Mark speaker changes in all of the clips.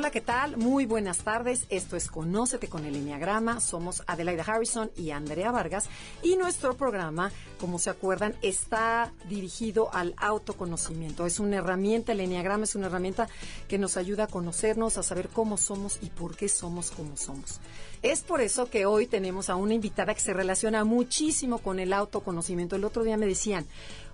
Speaker 1: Hola, ¿qué tal? Muy buenas tardes. Esto es Conócete con el Enneagrama. Somos Adelaida Harrison y Andrea Vargas. Y nuestro programa, como se acuerdan, está dirigido al autoconocimiento. Es una herramienta, el Enneagrama es una herramienta que nos ayuda a conocernos, a saber cómo somos y por qué somos como somos. Es por eso que hoy tenemos a una invitada que se relaciona muchísimo con el autoconocimiento. El otro día me decían,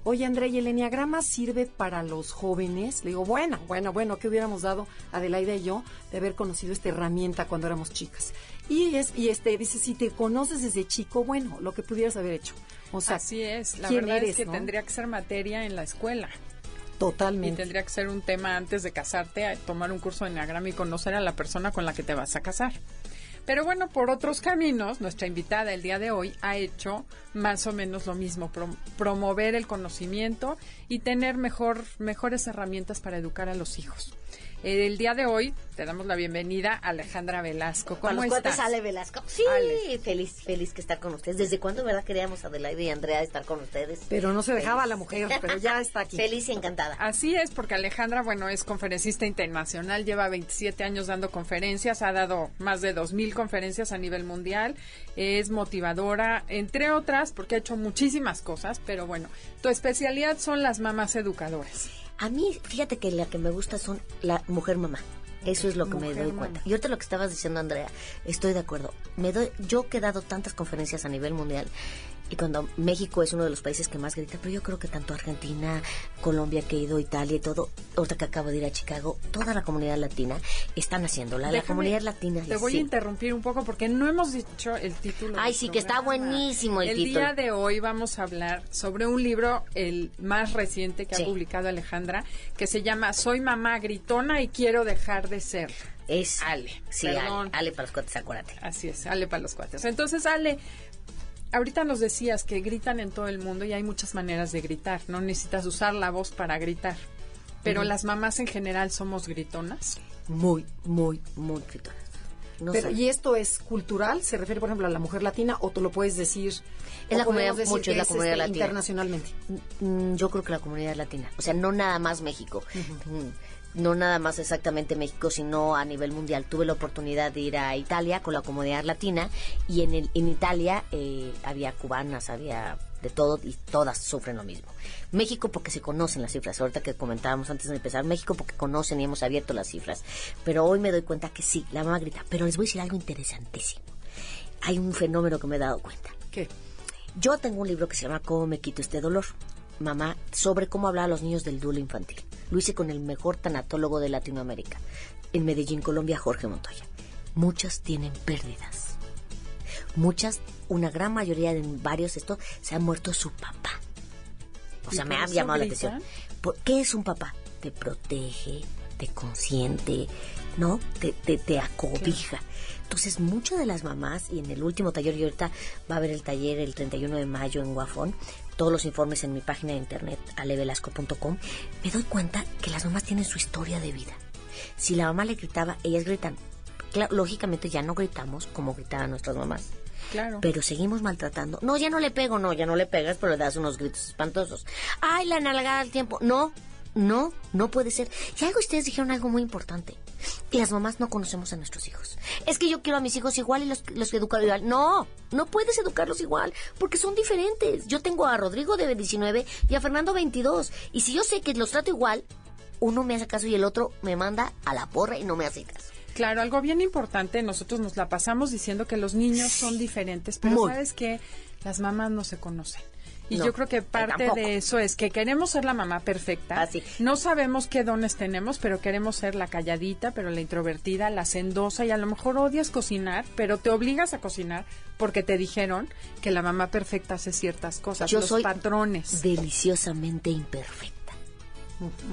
Speaker 1: oye Andrea, ¿y el enneagrama sirve para los jóvenes? Le digo, bueno, bueno, bueno, ¿qué hubiéramos dado Adelaida y yo de haber conocido esta herramienta cuando éramos chicas? Y, es, y este dice, si te conoces desde chico, bueno, lo que pudieras haber hecho. O sea,
Speaker 2: Así es, la verdad es que tendría que ser materia en la escuela.
Speaker 1: Totalmente.
Speaker 2: Y tendría que ser un tema antes de casarte, tomar un curso de enneagrama y conocer a la persona con la que te vas a casar. Pero bueno, por otros caminos, nuestra invitada el día de hoy ha hecho más o menos lo mismo, promover el conocimiento y tener mejor, mejores herramientas para educar a los hijos. El día de hoy te damos la bienvenida a Alejandra Velasco. ¿Cómo
Speaker 3: los
Speaker 2: estás?
Speaker 3: Ale Velasco. Sí, feliz, feliz que estar con ustedes. ¿Desde cuándo, verdad, queríamos Adelaide y Andrea estar con ustedes?
Speaker 1: Pero no se dejaba la mujer, pero ya está aquí.
Speaker 3: feliz y encantada.
Speaker 2: Así es, porque Alejandra, bueno, es conferencista internacional, lleva 27 años dando conferencias, ha dado más de 2.000 conferencias a nivel mundial, es motivadora, entre otras, porque ha hecho muchísimas cosas, pero bueno, tu especialidad son las mamás educadoras.
Speaker 3: A mí, fíjate que la que me gusta son la mujer mamá. Eso es lo que me doy cuenta. Y ahorita lo que estabas diciendo, Andrea, estoy de acuerdo. Me doy, yo que he dado tantas conferencias a nivel mundial y cuando México es uno de los países que más grita, pero yo creo que tanto Argentina, Colombia, que he ido, Italia y todo, ahorita que acabo de ir a Chicago, toda la comunidad latina están haciéndola. la comunidad latina.
Speaker 2: Te voy a interrumpir un poco porque no hemos dicho el título.
Speaker 3: Ay, sí, que está buenísimo el, título.
Speaker 2: El día de hoy vamos a hablar sobre un libro, el más reciente que ha publicado Alejandra, que se llama Soy mamá gritona y quiero dejar de ser.
Speaker 3: Es
Speaker 2: Ale.
Speaker 3: Sí, Ale, Ale, para los cuates, acuérdate.
Speaker 2: Así es, Ale para los cuates. Entonces, Ale, ahorita nos decías que gritan en todo el mundo y hay muchas maneras de gritar. No necesitas usar la voz para gritar. Pero las mamás en general somos gritonas.
Speaker 3: Muy, muy, muy gritonas.
Speaker 1: Pero, ¿Y esto es cultural? ¿Se refiere, por ejemplo, a la mujer latina o tú lo puedes decir?
Speaker 3: Es la comunidad, mucho es la comunidad
Speaker 1: este,
Speaker 3: latina.
Speaker 1: Internacionalmente.
Speaker 3: Mm, yo creo que la comunidad latina. O sea, no nada más México no nada más exactamente México, sino a nivel mundial. Tuve la oportunidad de ir a Italia con la comunidad latina y en, el, en Italia eh, había cubanas, había de todo y todas sufren lo mismo. México porque se conocen las cifras, ahorita que comentábamos antes de empezar, México porque conocen y hemos abierto las cifras. Pero hoy me doy cuenta que sí, la mamá grita, pero les voy a decir algo interesantísimo. Hay un fenómeno que me he dado cuenta.
Speaker 1: ¿Qué?
Speaker 3: Yo tengo un libro que se llama ¿Cómo me quito este dolor? Mamá, sobre cómo hablar a los niños del duelo infantil. Lo hice con el mejor tanatólogo de Latinoamérica, en Medellín, Colombia, Jorge Montoya. Muchas tienen pérdidas. Muchas, una gran mayoría de varios esto, se ha muerto su papá. O sea, me ha llamado la atención. ¿Qué es un papá? Te protege, te consiente, ¿no? Te, te, te acobija. Entonces, muchas de las mamás, y en el último taller, y ahorita va a haber el taller el 31 de mayo en Guafón, todos los informes en mi página de internet, alevelasco.com, me doy cuenta que las mamás tienen su historia de vida. Si la mamá le gritaba, ellas gritan. lógicamente ya no gritamos como gritaban nuestras mamás.
Speaker 2: Claro.
Speaker 3: Pero seguimos maltratando. No, ya no le pego, no, ya no le pegas, pero le das unos gritos espantosos. Ay, la nalgada al tiempo. No, no, no puede ser. Y algo ustedes dijeron algo muy importante. Y las mamás no conocemos a nuestros hijos. Es que yo quiero a mis hijos igual y los, los educo igual. No, no puedes educarlos igual porque son diferentes. Yo tengo a Rodrigo de 19 y a Fernando 22. Y si yo sé que los trato igual, uno me hace caso y el otro me manda a la porra y no me hace caso.
Speaker 2: Claro, algo bien importante, nosotros nos la pasamos diciendo que los niños son diferentes, pero sabes que las mamás no se conocen. Y yo creo que parte de eso es que queremos ser la mamá perfecta.
Speaker 3: Así.
Speaker 2: No sabemos qué dones tenemos, pero queremos ser la calladita, pero la introvertida, la sendosa y a lo mejor odias cocinar, pero te obligas a cocinar porque te dijeron que la mamá perfecta hace ciertas cosas,
Speaker 3: yo
Speaker 2: los
Speaker 3: soy
Speaker 2: patrones.
Speaker 3: Deliciosamente imperfecta.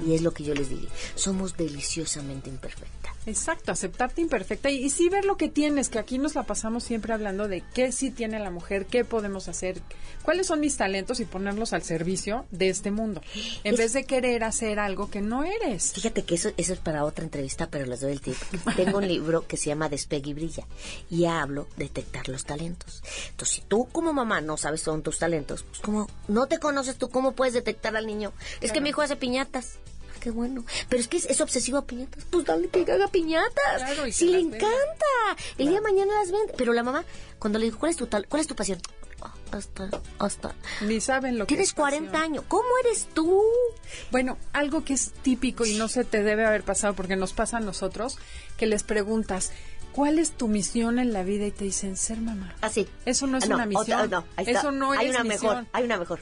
Speaker 3: Y es lo que yo les diría. Somos deliciosamente imperfectas.
Speaker 2: Exacto, aceptarte imperfecta y, y, sí ver lo que tienes, que aquí nos la pasamos siempre hablando de qué sí tiene la mujer, qué podemos hacer, cuáles son mis talentos y ponerlos al servicio de este mundo, en
Speaker 3: Es-
Speaker 2: vez de querer hacer algo que no eres.
Speaker 3: Fíjate que eso, eso es para otra entrevista, pero les doy el tip. Tengo un libro que se llama Despegue y Brilla y hablo de detectar los talentos. Entonces, si tú como mamá no sabes son tus talentos, pues como no te conoces tú, ¿cómo puedes detectar al niño? Es que mi hijo hace piñatas. Ah, Qué bueno. Pero es que es, es obsesivo a piñatas. Pues dale que haga piñatas.
Speaker 2: Claro, y
Speaker 3: si le encanta. El día de mañana las vende. Pero la mamá, cuando le dijo, ¿cuál es tu, tal, cuál es tu pasión? Ah, hasta, hasta.
Speaker 2: Ni saben lo que
Speaker 3: Tienes
Speaker 2: es
Speaker 3: 40
Speaker 2: pasión.
Speaker 3: años. ¿Cómo eres tú?
Speaker 2: Bueno, algo que es típico y no se te debe haber pasado porque nos pasa a nosotros, que les preguntas, ¿cuál es tu misión en la vida? Y te dicen, ser mamá.
Speaker 3: Así.
Speaker 2: Eso no es
Speaker 3: Ah, no,
Speaker 2: una misión.
Speaker 3: otra- no, ahí está.
Speaker 2: Eso no
Speaker 3: hay
Speaker 2: es
Speaker 3: una
Speaker 2: misión.
Speaker 3: mejor, hay una mejor.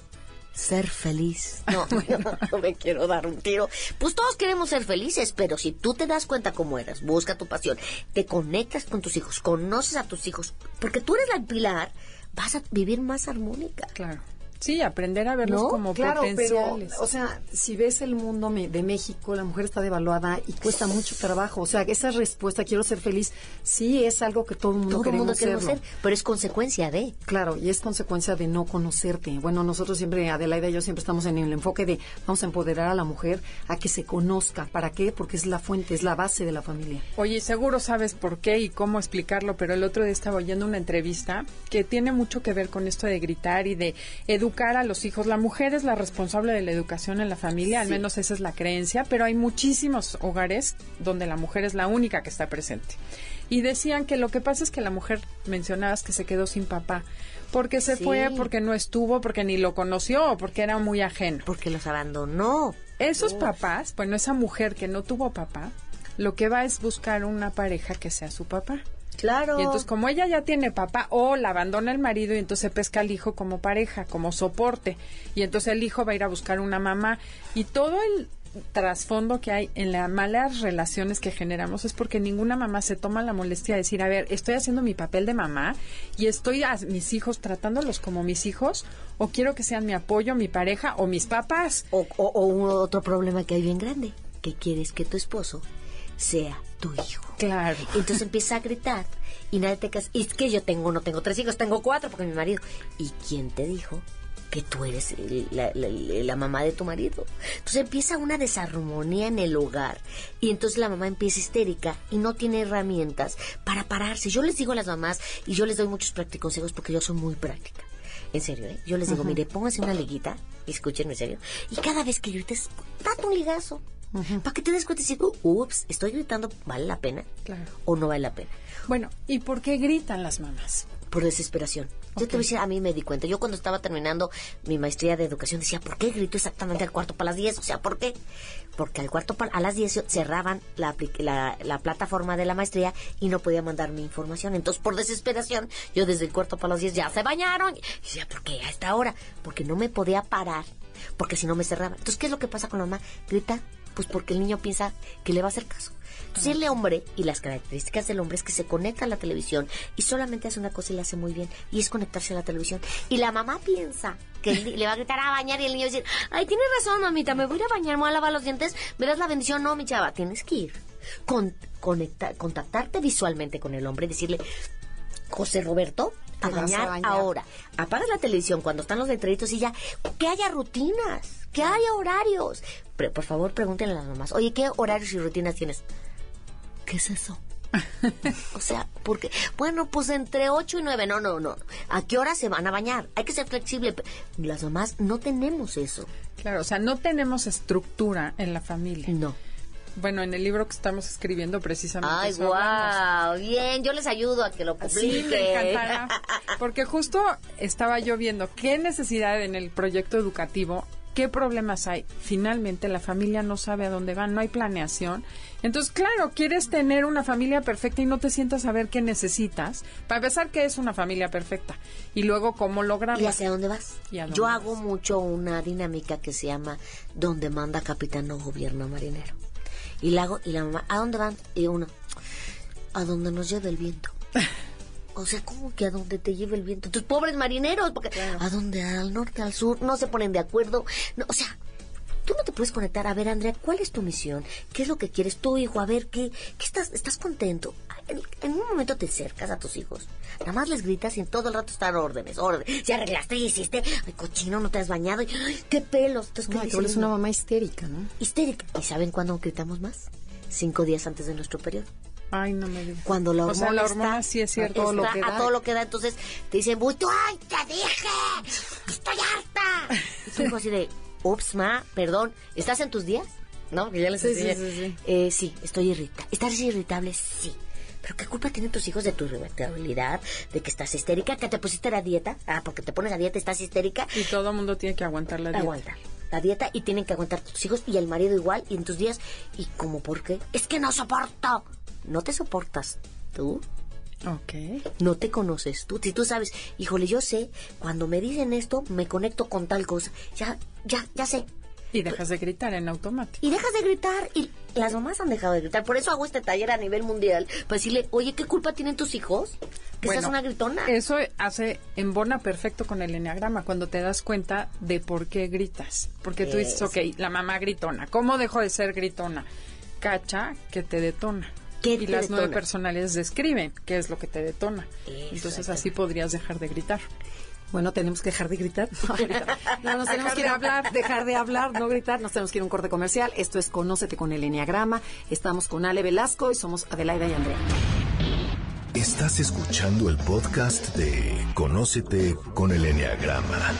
Speaker 3: Ser feliz. No, no me quiero dar un tiro. Pues todos queremos ser felices, pero si tú te das cuenta cómo eres, busca tu pasión, te conectas con tus hijos, conoces a tus hijos, porque tú eres la pilar, vas a vivir más armónica.
Speaker 2: Claro. Sí, aprender a verlos
Speaker 3: ¿No?
Speaker 2: como
Speaker 1: Claro, pero, o sea, si ves el mundo me- de México, la mujer está devaluada y cuesta mucho trabajo. O sea, esa respuesta, quiero ser feliz, sí es algo que todo el mundo
Speaker 3: Todo el
Speaker 1: queremos
Speaker 3: mundo queremos ser, pero es consecuencia de.
Speaker 1: Claro, y es consecuencia de no conocerte. Bueno, nosotros siempre, Adelaida y yo siempre estamos en el enfoque de vamos a empoderar a la mujer a que se conozca. ¿Para qué? Porque es la fuente, es la base de la familia.
Speaker 2: Oye, seguro sabes por qué y cómo explicarlo, pero el otro día estaba oyendo una entrevista que tiene mucho que ver con esto de gritar y de educar a los hijos. La mujer es la responsable de la educación en la familia, al menos esa es la creencia, pero hay muchísimos hogares donde la mujer es la única que está presente. Y decían que lo que pasa es que la mujer, mencionabas que se quedó sin papá, porque se
Speaker 3: Sí.
Speaker 2: fue, porque no estuvo, porque ni lo conoció, porque era muy ajeno.
Speaker 3: Porque los abandonó.
Speaker 2: Esos papás, bueno, esa mujer que no tuvo papá, lo que va es buscar una pareja que sea su papá.
Speaker 3: Claro.
Speaker 2: Y entonces, como ella ya tiene papá, o la abandona el marido y entonces pesca al hijo como pareja, como soporte. Y entonces el hijo va a ir a buscar una mamá. Y todo el trasfondo que hay en las malas relaciones que generamos es porque ninguna mamá se toma la molestia de decir, a ver, estoy haciendo mi papel de mamá y estoy a mis hijos tratándolos como mis hijos, o quiero que sean mi apoyo, mi pareja o mis papás.
Speaker 3: O, o- o un otro problema que hay bien grande, que quieres que tu esposo sea tu hijo.
Speaker 2: Claro.
Speaker 3: Entonces empieza a gritar y nadie te casa. Es que yo tengo, no tengo tres hijos, tengo cuatro porque mi marido. ¿Y quién te dijo que tú eres la, la- la mamá de tu marido? Entonces empieza una desarmonía en el hogar y entonces la mamá empieza histérica y no tiene herramientas para pararse. Yo les digo a las mamás y yo les doy muchos prácticos consejos porque yo soy muy práctica. En serio, ¿eh? Yo les digo, mire, pónganse una liguita, escúchenme en serio, y cada vez que grites, date un ligazo. Para que te des cuenta y dices, ups, estoy gritando, ¿vale la pena?
Speaker 2: Claro.
Speaker 3: ¿O no vale la pena?
Speaker 2: Bueno, ¿y por qué gritan las mamás?
Speaker 3: Por desesperación. Yo te voy a decir, a mí me di cuenta. Yo cuando estaba terminando mi maestría de educación decía, ¿por qué grito exactamente al cuarto para las 10? O sea, ¿por qué? Porque al cuarto para, a las 10 cerraban la, la, la plataforma de la maestría y no podía mandar mi información. Entonces, por desesperación, yo desde el cuarto para las 10 ya se bañaron. Y decía, ¿por qué a esta hora? Porque no me podía parar, porque si no me cerraba. Entonces, ¿qué es lo que pasa con la mamá? Grita, pues porque el niño piensa que le va a hacer caso. Entonces el hombre y las características del hombre es que se conecta a la televisión y solamente hace una cosa y la hace muy bien y es conectarse a la televisión. Y la mamá piensa que le va a gritar a bañar y el niño decir, ay, tienes razón, mamita, me voy a ir a bañar, me voy a lavar los dientes, me das la bendición. No, mi chava, tienes que ir. Con, conecta- contactarte visualmente con el hombre y decirle, José Roberto, a bañar, ahora. Apagas la televisión cuando están los letreritos y ya, que haya rutinas, que haya horarios. Pero, por favor, pregúntenle a las mamás, oye, ¿qué horarios y rutinas tienes? ¿Qué es eso? o sea, porque, bueno, pues entre 8 y 9, no, no, no. ¿A qué hora se van a bañar? Hay que ser flexible. Las mamás no tenemos eso.
Speaker 2: Claro, o sea, no tenemos estructura en la familia.
Speaker 3: No.
Speaker 2: Bueno, en el libro que estamos escribiendo precisamente
Speaker 3: Ay,
Speaker 2: eso
Speaker 3: guau, bien, yo les ayudo a que lo
Speaker 2: Sí,
Speaker 3: publiquen.
Speaker 2: me encantará. Porque justo estaba yo viendo qué necesidad en el proyecto educativo, qué problemas hay. Finalmente la familia no sabe a dónde van, no hay planeación. Entonces, claro, quieres tener una familia perfecta y no te sientas a ver qué necesitas. Para empezar, ¿qué es una familia perfecta? Y luego, ¿cómo lograrla?
Speaker 3: ¿Y hacia dónde vas?
Speaker 2: ¿Y a dónde
Speaker 3: Yo
Speaker 2: vas?
Speaker 3: hago mucho una dinámica que se llama Donde manda capitán no gobierno marinero. Y la hago, y la mamá, ¿a dónde van? Y uno, a donde nos lleve el viento. O sea, ¿cómo que a dónde te lleve el viento? Tus pobres marineros, porque ¿a dónde? ¿Al norte, al sur? No se ponen de acuerdo. No, o sea, tú no te puedes conectar. A ver, Andrea, ¿cuál es tu misión? ¿Qué es lo que quieres tú, hijo? A ver, ¿qué, qué estás, estás contento? En, en un momento te acercas a tus hijos. Nada más les gritas y en todo el rato están órdenes, órdenes. Ya arreglaste y hiciste. Ay, cochino, no te has bañado. ay, qué pelos. Entonces, ¿qué
Speaker 1: No,
Speaker 3: niño?
Speaker 1: una mamá histérica, ¿no?
Speaker 3: Histérica. ¿Y saben cuándo gritamos más? Cinco días antes de nuestro periodo.
Speaker 2: Ay, no me digas.
Speaker 3: Cuando la
Speaker 2: O
Speaker 3: hormona,
Speaker 2: sea, la
Speaker 3: está-
Speaker 2: sí es cierto.
Speaker 1: todo lo que
Speaker 3: a
Speaker 1: da.
Speaker 3: todo lo que da. Entonces te dicen, "Uy, tú, ¡ay, te dije! ¡Estoy harta! Y tú así de, ups, ma, perdón, ¿estás en tus días? ¿No? Que ya les
Speaker 2: Sí, sí, sí.
Speaker 3: Eh, sí, estoy irritable. ¿Estás irritable? Sí. ¿Pero qué culpa tienen tus hijos de tu irritabilidad? ¿De que estás histérica? ¿Que te pusiste a la dieta? Ah, porque te pones a dieta y estás histérica.
Speaker 2: Y todo el mundo tiene que aguantar la dieta.
Speaker 3: Aguantar la dieta y tienen que aguantar tus hijos y el marido igual y en tus días. ¿Y cómo por qué? Es que no soporto. No te soportas tú.
Speaker 2: Ok.
Speaker 3: No te conoces tú. Si tú sabes, híjole, yo sé, cuando me dicen esto, me conecto con tal cosa. Ya, ya, ya sé.
Speaker 2: Y dejas de gritar en automático.
Speaker 3: Y dejas de gritar. Y las mamás han dejado de gritar. Por eso hago este taller a nivel mundial. Para decirle, oye, ¿qué culpa tienen tus hijos? Que
Speaker 2: Bueno,
Speaker 3: seas una gritona.
Speaker 2: Eso hace embona perfecto con el enneagrama cuando te das cuenta de por qué gritas. Porque tú dices, ok, la mamá gritona. ¿Cómo dejó de ser gritona? Cacha que te detona.
Speaker 3: ¿Qué
Speaker 2: y
Speaker 3: te
Speaker 2: las nueve personales describen qué es lo que te detona. Entonces así podrías dejar de gritar.
Speaker 1: Bueno, tenemos que dejar de gritar. No, nos tenemos que ir a
Speaker 2: hablar.
Speaker 1: Dejar de hablar, no gritar. Nos tenemos que ir a un corte comercial. Esto es Conócete con el Enneagrama. Estamos con Ale Velasco y somos Adelaida y Andrea.
Speaker 4: Estás escuchando el podcast de Conócete con el Enneagrama.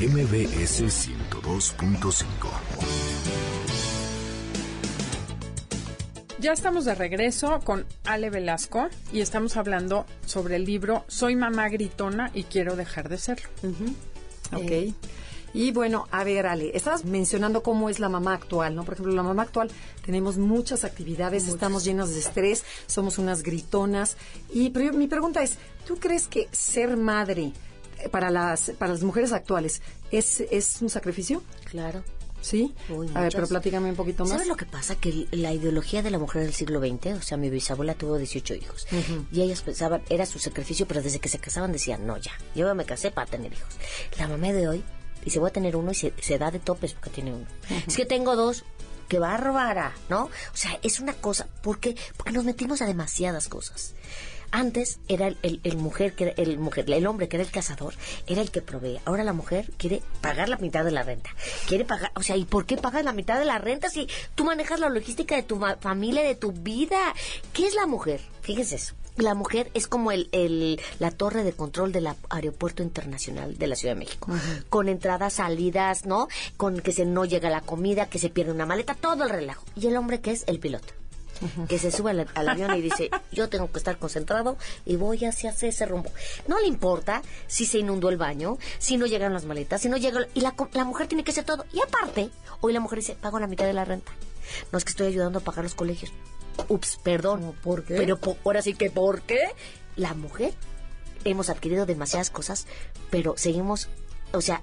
Speaker 4: MBS 102.5.
Speaker 2: Ya estamos de regreso con Ale Velasco y estamos hablando sobre el libro Soy mamá gritona y quiero dejar de serlo.
Speaker 1: Ok. Y bueno, a ver, Ale, estabas mencionando cómo es la mamá actual, ¿no? Por ejemplo, la mamá actual tenemos muchas actividades, estamos llenos de estrés, somos unas gritonas. Y pero yo- mi pregunta es, ¿tú crees que ser madre eh, para las para las mujeres actuales es, es un sacrificio?
Speaker 3: Claro.
Speaker 1: ¿Sí?
Speaker 3: Uy,
Speaker 1: a ver, pero platícame un poquito más.
Speaker 3: ¿Sabes lo que pasa? Que la ideología de la mujer del siglo XX, o sea, mi bisabuela tuvo 18 hijos. Y ellas pensaban, era su sacrificio, pero desde que se casaban decían, no, ya, yo me casé para tener hijos. La mamá de hoy dice, voy a tener uno y se, se da de topes porque tiene uno. Es que tengo dos. ¡Qué bárbara! ¿No? O sea, es una cosa. ¿Por qué? Porque nos metimos a demasiadas cosas. Antes era el, el- el mujer que era el mujer, el hombre que era el cazador, era el que provee. Ahora la mujer quiere pagar la mitad de la renta. Quiere pagar, o sea, ¿y por qué pagas la mitad de la renta si tú manejas la logística de tu familia, de tu vida? ¿Qué es la mujer? Fíjense eso. La mujer es como el, el- la torre de control del aeropuerto internacional de la Ciudad de México, con entradas, salidas, ¿no? Con que se no llega la comida, que se pierde una maleta, todo el relajo. Y el hombre que es el piloto que se sube al, al avión y dice, yo tengo que estar concentrado y voy hacia ese rumbo. No le importa si se inundó el baño, si no llegan las maletas, si no llega... Y la, la mujer tiene que hacer todo. Y aparte, hoy la mujer dice, pago la mitad de la renta. No es que estoy ayudando a pagar los colegios. Ups, perdón.
Speaker 1: ¿Por qué?
Speaker 3: Pero po- ahora sí que, ¿por qué? La mujer hemos adquirido demasiadas cosas, pero seguimos, o sea,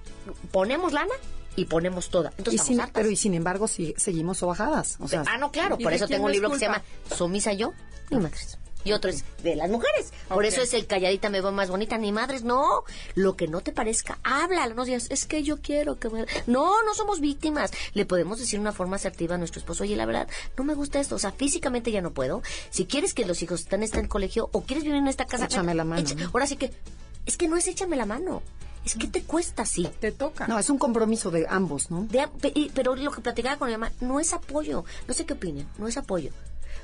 Speaker 3: ponemos lana y ponemos toda.
Speaker 1: Y
Speaker 3: Entonces,
Speaker 1: sin, pero y sin embargo sí, seguimos sobajadas. O sea,
Speaker 3: ah, no, claro,
Speaker 2: ¿y
Speaker 3: por eso tengo un libro que se llama Sumisa yo, ni madres. Y otro es de las mujeres. Por eso es el calladita me va más bonita, ni madres. No, lo que no te parezca, háblalo. No digas, es que yo quiero que me... No, no somos víctimas. Le podemos decir una forma asertiva a nuestro esposo, oye, la verdad, no me gusta esto. O sea, físicamente ya no puedo. Si quieres que los hijos estén en el colegio o quieres vivir en esta casa...
Speaker 1: Échame la mano, ¿no?
Speaker 3: Ahora sí que... Es que no es échame la mano. Es que te cuesta así.
Speaker 2: Te toca.
Speaker 1: no, es un compromiso de ambos, ¿no?
Speaker 3: De- pero lo que platicaba con mi mamá, no es apoyo. No sé qué opinen, no es apoyo.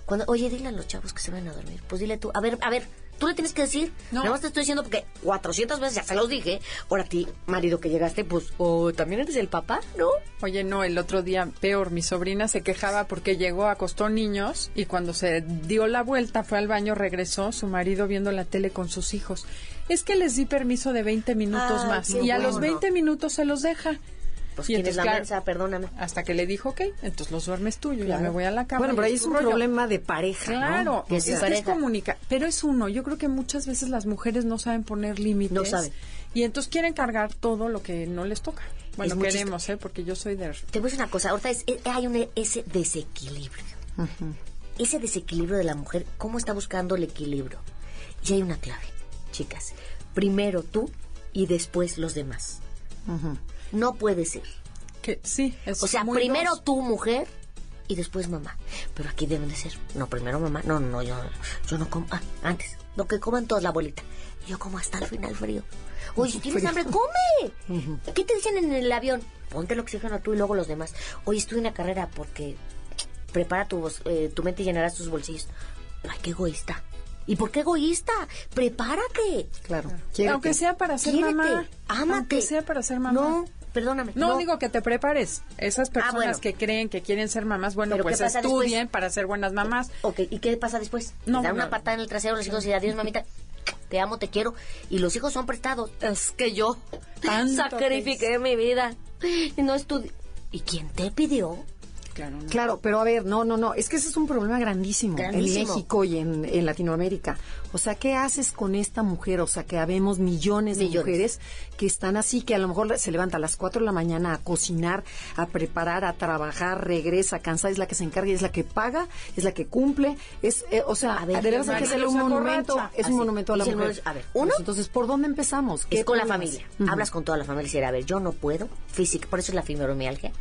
Speaker 3: Cuando, oye, dile a los chavos que se van a dormir. Pues dile tú, a ver, a ver, tú le tienes que decir.
Speaker 2: No.
Speaker 3: Nada más te estoy diciendo porque 400 veces ya se los dije. Ahora a ti, marido que llegaste, pues, o también eres el papá, ¿no?
Speaker 2: Oye, no, el otro día, peor, mi sobrina se quejaba porque llegó, acostó niños y cuando se dio la vuelta, fue al baño, regresó, su marido viendo la tele con sus hijos. Es que les di permiso de 20 minutos
Speaker 3: Ay,
Speaker 2: más y a los 20 minutos se los deja.
Speaker 3: Pues
Speaker 2: Y
Speaker 3: es
Speaker 2: entonces,
Speaker 3: la
Speaker 2: claro,
Speaker 3: mensa, perdóname.
Speaker 2: Hasta que le dijo, ok, entonces los duermes tú, yo ya me voy a la cama.
Speaker 1: Bueno, pero ahí
Speaker 2: es
Speaker 1: es un
Speaker 2: rollo.
Speaker 1: problema de pareja, ¿no?
Speaker 2: Claro,
Speaker 3: Que
Speaker 2: es, que es comunica, pero es uno. Yo creo que muchas veces las mujeres no saben poner límites.
Speaker 3: No saben.
Speaker 2: Y entonces quieren cargar todo lo que no les toca. Bueno,
Speaker 3: Es
Speaker 2: queremos, ¿eh? Porque yo soy de...
Speaker 3: Te voy a decir una cosa, ahorita es- eh, hay un, ese desequilibrio. Ese desequilibrio de la mujer, ¿cómo está buscando el equilibrio? Y hay una clave, chicas. Primero tú y después los demás. No puede ser
Speaker 2: Que sí, es
Speaker 3: O sea,
Speaker 2: muy
Speaker 3: primero
Speaker 2: dos.
Speaker 3: tú, mujer, y después mamá. Pero aquí deben de ser, no, primero mamá. No, no, no, yo, yo no como. Ah, antes, lo que coman todos la abuelita. Yo como hasta el final frío. Oye, si tienes hambre, come. ¿Qué te dicen en el avión? Ponte el oxígeno tú y luego los demás. Oye, estuve en una carrera porque prepara tu, bos- eh, tu mente y llenarás tus bolsillos. Ay, qué egoísta. ¿Y por qué egoísta? Prepárate.
Speaker 1: Claro.
Speaker 2: Aunque sea para ser
Speaker 3: Quiérete,
Speaker 2: mamá.
Speaker 3: ámate.
Speaker 2: Aunque sea para ser mamá.
Speaker 3: No, perdóname.
Speaker 2: No, digo que te prepares. Esas personas
Speaker 3: Ah, bueno.
Speaker 2: que creen que quieren ser mamás, bueno,
Speaker 3: ¿Pero
Speaker 2: pues estudien
Speaker 3: después?
Speaker 2: para ser buenas mamás.
Speaker 3: Ok, ¿y qué pasa después?
Speaker 2: No,
Speaker 3: dan
Speaker 2: bueno.
Speaker 3: una patada en el trasero a los hijos y adiós, mamita. Te amo, te quiero. Y los hijos son prestados. Es que yo sacrifiqué mi vida. Y no estudié. ¿Y quién te pidió?
Speaker 2: Claro, no.
Speaker 1: Claro, pero a ver, no, no, no, es que ese es un problema grandísimo,
Speaker 3: Grandísimo.
Speaker 1: en México y en, en Latinoamérica. O sea, ¿qué haces con esta mujer? O sea, que habemos millones de
Speaker 3: Millones.
Speaker 1: mujeres que están así, que a lo mejor se levanta a las 4 de la mañana a cocinar, a preparar, a trabajar, regresa cansada, es la que se encarga, es la que paga, es la que cumple, es, eh, o sea,
Speaker 3: A ver,
Speaker 1: de que hacerle un monumento, es
Speaker 3: Así,
Speaker 1: un monumento a la mujer.
Speaker 3: a ver, uno-
Speaker 1: Pues entonces, ¿por dónde empezamos? ¿Qué
Speaker 3: Es con la familia. Hablas con toda la familia y dices, a ver, yo no puedo. Física, por eso es la fibromialgia.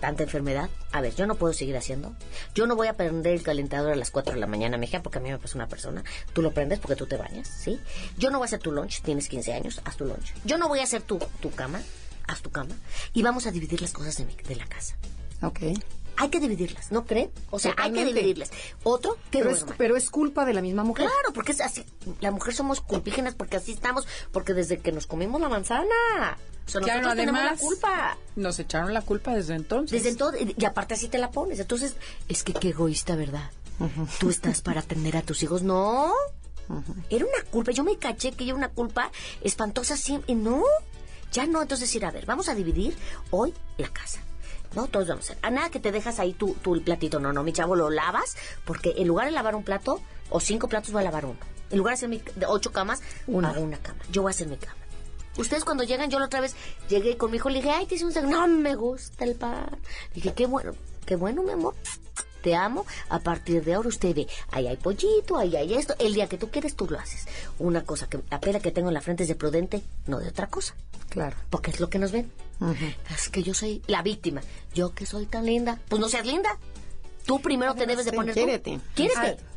Speaker 3: Tanta enfermedad. Ver, yo no puedo seguir haciendo. Yo no voy a prender el calentador a las 4 de la mañana, mija, porque a mí me pasa una persona. Tú lo prendes porque tú te bañas, ¿sí? Yo no voy a hacer tu lunch, tienes 15 años, haz tu lunch. Yo no voy a hacer tu, tu cama, haz tu cama. Y vamos a dividir las cosas de, mi- de la casa.
Speaker 1: Ok.
Speaker 3: Hay que dividirlas, ¿no creen? O sea, hay que dividirlas. Otro, que
Speaker 1: Pero es, pero es culpa de la misma mujer.
Speaker 3: Claro, porque es así. La mujer somos culpígenas porque así estamos, porque desde que nos comimos la manzana. O sea,
Speaker 2: Claro, además,
Speaker 3: la culpa.
Speaker 2: nos echaron la culpa desde entonces.
Speaker 3: Desde entonces, y aparte así te la pones. Entonces, es que qué egoísta, ¿verdad? Tú estás para atender a tus hijos. No. Era una culpa. Yo me caché que era una culpa espantosa siempre. Y no. Ya no. Entonces, decir, a ver, vamos a dividir hoy la casa. No, todos vamos a hacer. A nada que te dejas ahí tu, tu platito. No, no, mi chavo, lo lavas. Porque en lugar de lavar un plato o cinco platos, voy a lavar uno. En lugar de hacer mi, de ocho camas,
Speaker 1: Una.
Speaker 3: hago una cama. Yo voy a hacer mi cama. Ustedes cuando llegan, yo la otra vez llegué con mi hijo, le dije, ay, te hice un. No me gusta el pan. Le dije, qué bueno, qué bueno, mi amor. Te amo. A partir de ahora usted ve, ahí hay pollito, ahí hay esto. El día que tú quieres, tú lo haces. Una cosa que la pena que tengo en la frente es de prudente, no de otra cosa.
Speaker 1: Claro.
Speaker 3: Porque es lo que nos ven. Es que yo soy la víctima. Yo que soy tan linda. Pues no seas linda. Tú primero te debes de poner
Speaker 1: quiérete.
Speaker 3: tú.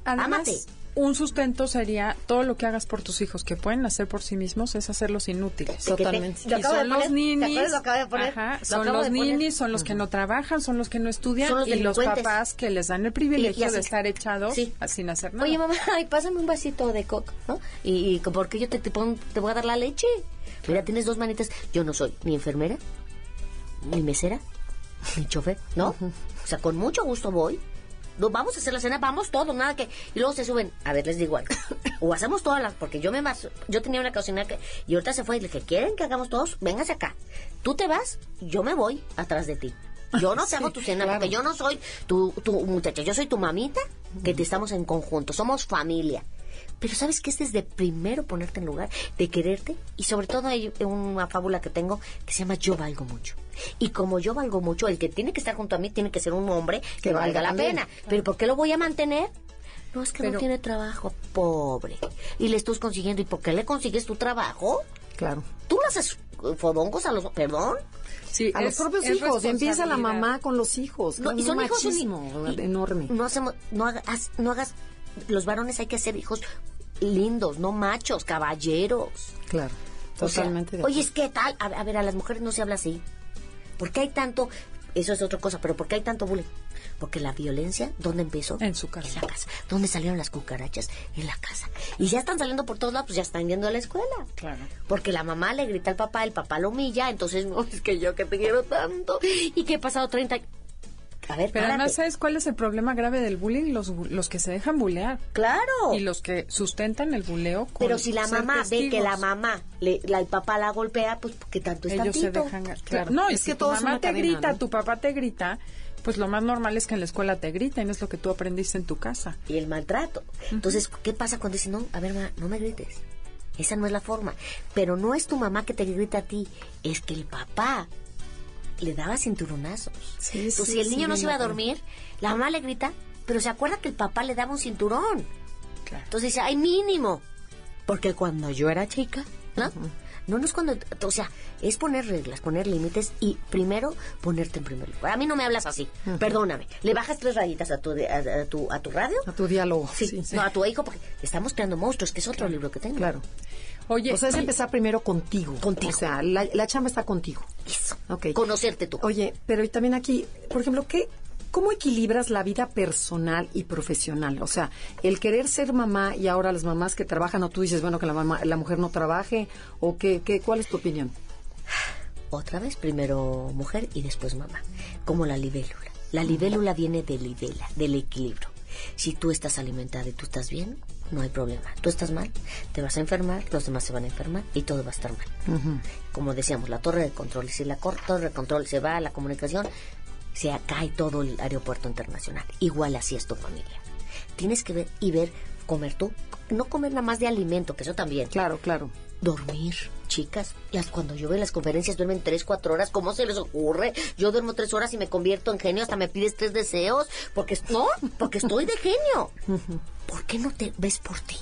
Speaker 2: Además,
Speaker 3: Ámate.
Speaker 2: un sustento sería todo lo que hagas por tus hijos que pueden hacer por sí mismos es hacerlos inútiles.
Speaker 3: Te-
Speaker 1: Totalmente.
Speaker 2: Y son los
Speaker 3: poner. ¿Te
Speaker 2: ninis, son los ninis, son los que no trabajan, son los que no estudian
Speaker 3: Son los
Speaker 2: y los papás que les dan el privilegio
Speaker 3: Y- y así-
Speaker 2: de estar echados
Speaker 3: Sí.
Speaker 2: sin hacer nada.
Speaker 3: Oye, mamá, ay, pásame un vasito de coca, ¿no? Y, y porque yo te, te, pon- te voy a dar la leche. Mira, tienes dos manitas. Yo no soy ni enfermera, ni mesera, ni chofer, ¿no? O sea, con mucho gusto voy. No, vamos a hacer la cena, vamos todos, nada que... Y luego se suben. A ver, les digo algo. O hacemos todas las... Porque yo me mas- Yo tenía una cocinera que... Y ahorita se fue y le dije, ¿quieren que hagamos todos? Véngase acá. Tú te vas, yo me voy atrás de ti. Yo no te hago tu cena
Speaker 1: claro.
Speaker 3: porque yo no soy tu, tu muchacha. Yo soy tu mamita que te estamos en conjunto. Somos familia. Pero ¿sabes qué es desde primero ponerte en lugar de quererte? Y sobre todo hay una fábula que tengo que se llama Yo valgo mucho. Y como yo valgo mucho, el que tiene que estar junto a mí tiene que ser un hombre que,
Speaker 1: Que
Speaker 3: valga
Speaker 1: valga
Speaker 3: la pena. Pero ¿por qué lo voy a mantener? No, es que no tiene trabajo, pobre. Y le estás consiguiendo. ¿Y por qué le consigues tu trabajo?
Speaker 1: Claro.
Speaker 3: Tú le haces fodongos a los... ¿Perdón?
Speaker 2: Sí,
Speaker 1: A los propios hijos. Empieza la mamá con los hijos.
Speaker 3: No,
Speaker 1: Es
Speaker 3: y son
Speaker 1: un
Speaker 3: hijos y-
Speaker 1: enorme.
Speaker 3: No hacemos, no hagas, no hagas, los varones hay que hacer hijos lindos, no machos, caballeros.
Speaker 1: Claro.
Speaker 3: O sea,
Speaker 1: Totalmente. de
Speaker 3: oye, es que tal, a, a ver, a las mujeres no se habla así. ¿Por qué hay tanto, eso es otra cosa, pero por qué hay tanto bullying? Porque la violencia, ¿dónde empezó?
Speaker 2: En su casa.
Speaker 3: En la casa. ¿Dónde salieron las cucarachas? En la casa. Y ya están saliendo por todos lados, pues ya están yendo a la escuela.
Speaker 2: Claro.
Speaker 3: Porque la mamá le grita al papá, el papá lo humilla, entonces, no, es que yo que te quiero tanto. Y que he pasado 30 años. A ver,
Speaker 2: Pero
Speaker 3: párate.
Speaker 2: además, ¿sabes cuál es el problema grave del bullying? Los, los que se dejan bulear.
Speaker 3: Claro.
Speaker 2: Y los que sustentan el buleo con
Speaker 3: Pero si la mamá ve que la mamá, le, la, el papá la golpea, pues porque tanto es
Speaker 2: ellos se
Speaker 3: tantito.
Speaker 2: dejan
Speaker 1: Claro.
Speaker 2: no y
Speaker 1: Es
Speaker 2: si
Speaker 1: que
Speaker 2: tu mamá te
Speaker 1: cadena,
Speaker 2: grita
Speaker 1: ¿no?
Speaker 2: tu papá te grita pues lo más normal es que en la escuela te griten es lo que tú aprendiste en tu casa
Speaker 3: Y el maltrato. Entonces, ¿qué pasa cuando dice, no, a ver, ma, no me grites? Esa no es la forma. Pero no es tu mamá que te grita a ti, es que el papá le daba cinturonazos.
Speaker 1: Sí,
Speaker 3: Entonces,
Speaker 1: sí,
Speaker 3: si el
Speaker 1: sí,
Speaker 3: niño no se iba a dormir, la mamá le grita, pero se acuerda que el papá le daba un cinturón.
Speaker 2: claro
Speaker 3: Entonces dice, ay, mínimo. Porque cuando yo era chica, ¿no? No, no es cuando, o sea, es poner reglas, poner límites y primero ponerte en primer lugar. A mí no me hablas así, perdóname. Le bajas tres rayitas a tu, a, a tu, a tu radio.
Speaker 1: A tu diálogo.
Speaker 3: Sí,
Speaker 1: sí, sí.
Speaker 3: no, a tu hijo, porque estamos creando monstruos, que es otro libro que tengo.
Speaker 1: Claro.
Speaker 2: Oye,
Speaker 1: O sea, es empezar primero contigo.
Speaker 3: Contigo.
Speaker 1: O sea, la, la chamba está contigo.
Speaker 3: Eso.
Speaker 1: Ok.
Speaker 3: Conocerte tú.
Speaker 1: Oye, pero y también aquí, por ejemplo, ¿qué, ¿cómo equilibras la vida personal y profesional? O sea, el querer ser mamá y ahora las mamás que trabajan, o tú dices, bueno, que la, mamá, la mujer no trabaje, o qué, qué, ¿cuál es tu opinión?
Speaker 3: Otra vez, primero mujer y después mamá. Como la libélula. La libélula viene de libela, del equilibrio. Si tú estás alimentada y tú estás bien, no hay problema. Tú estás mal, te vas a enfermar, los demás se van a enfermar y todo va a estar mal. Como decíamos, la torre de control. Si la torre de control se va a la comunicación, se cae todo el aeropuerto internacional. Igual así es tu familia. Tienes que ver y ver, comer tú. No comer nada más de alimento, que eso también.
Speaker 1: Claro, claro.
Speaker 3: Dormir, chicas. Las, cuando yo veo las conferencias duermen tres, cuatro horas. ¿Cómo se les ocurre? Yo duermo tres horas y me convierto en genio. Hasta me pides tres deseos. Porque, no, porque estoy de genio. ¿Por qué no te ves por ti?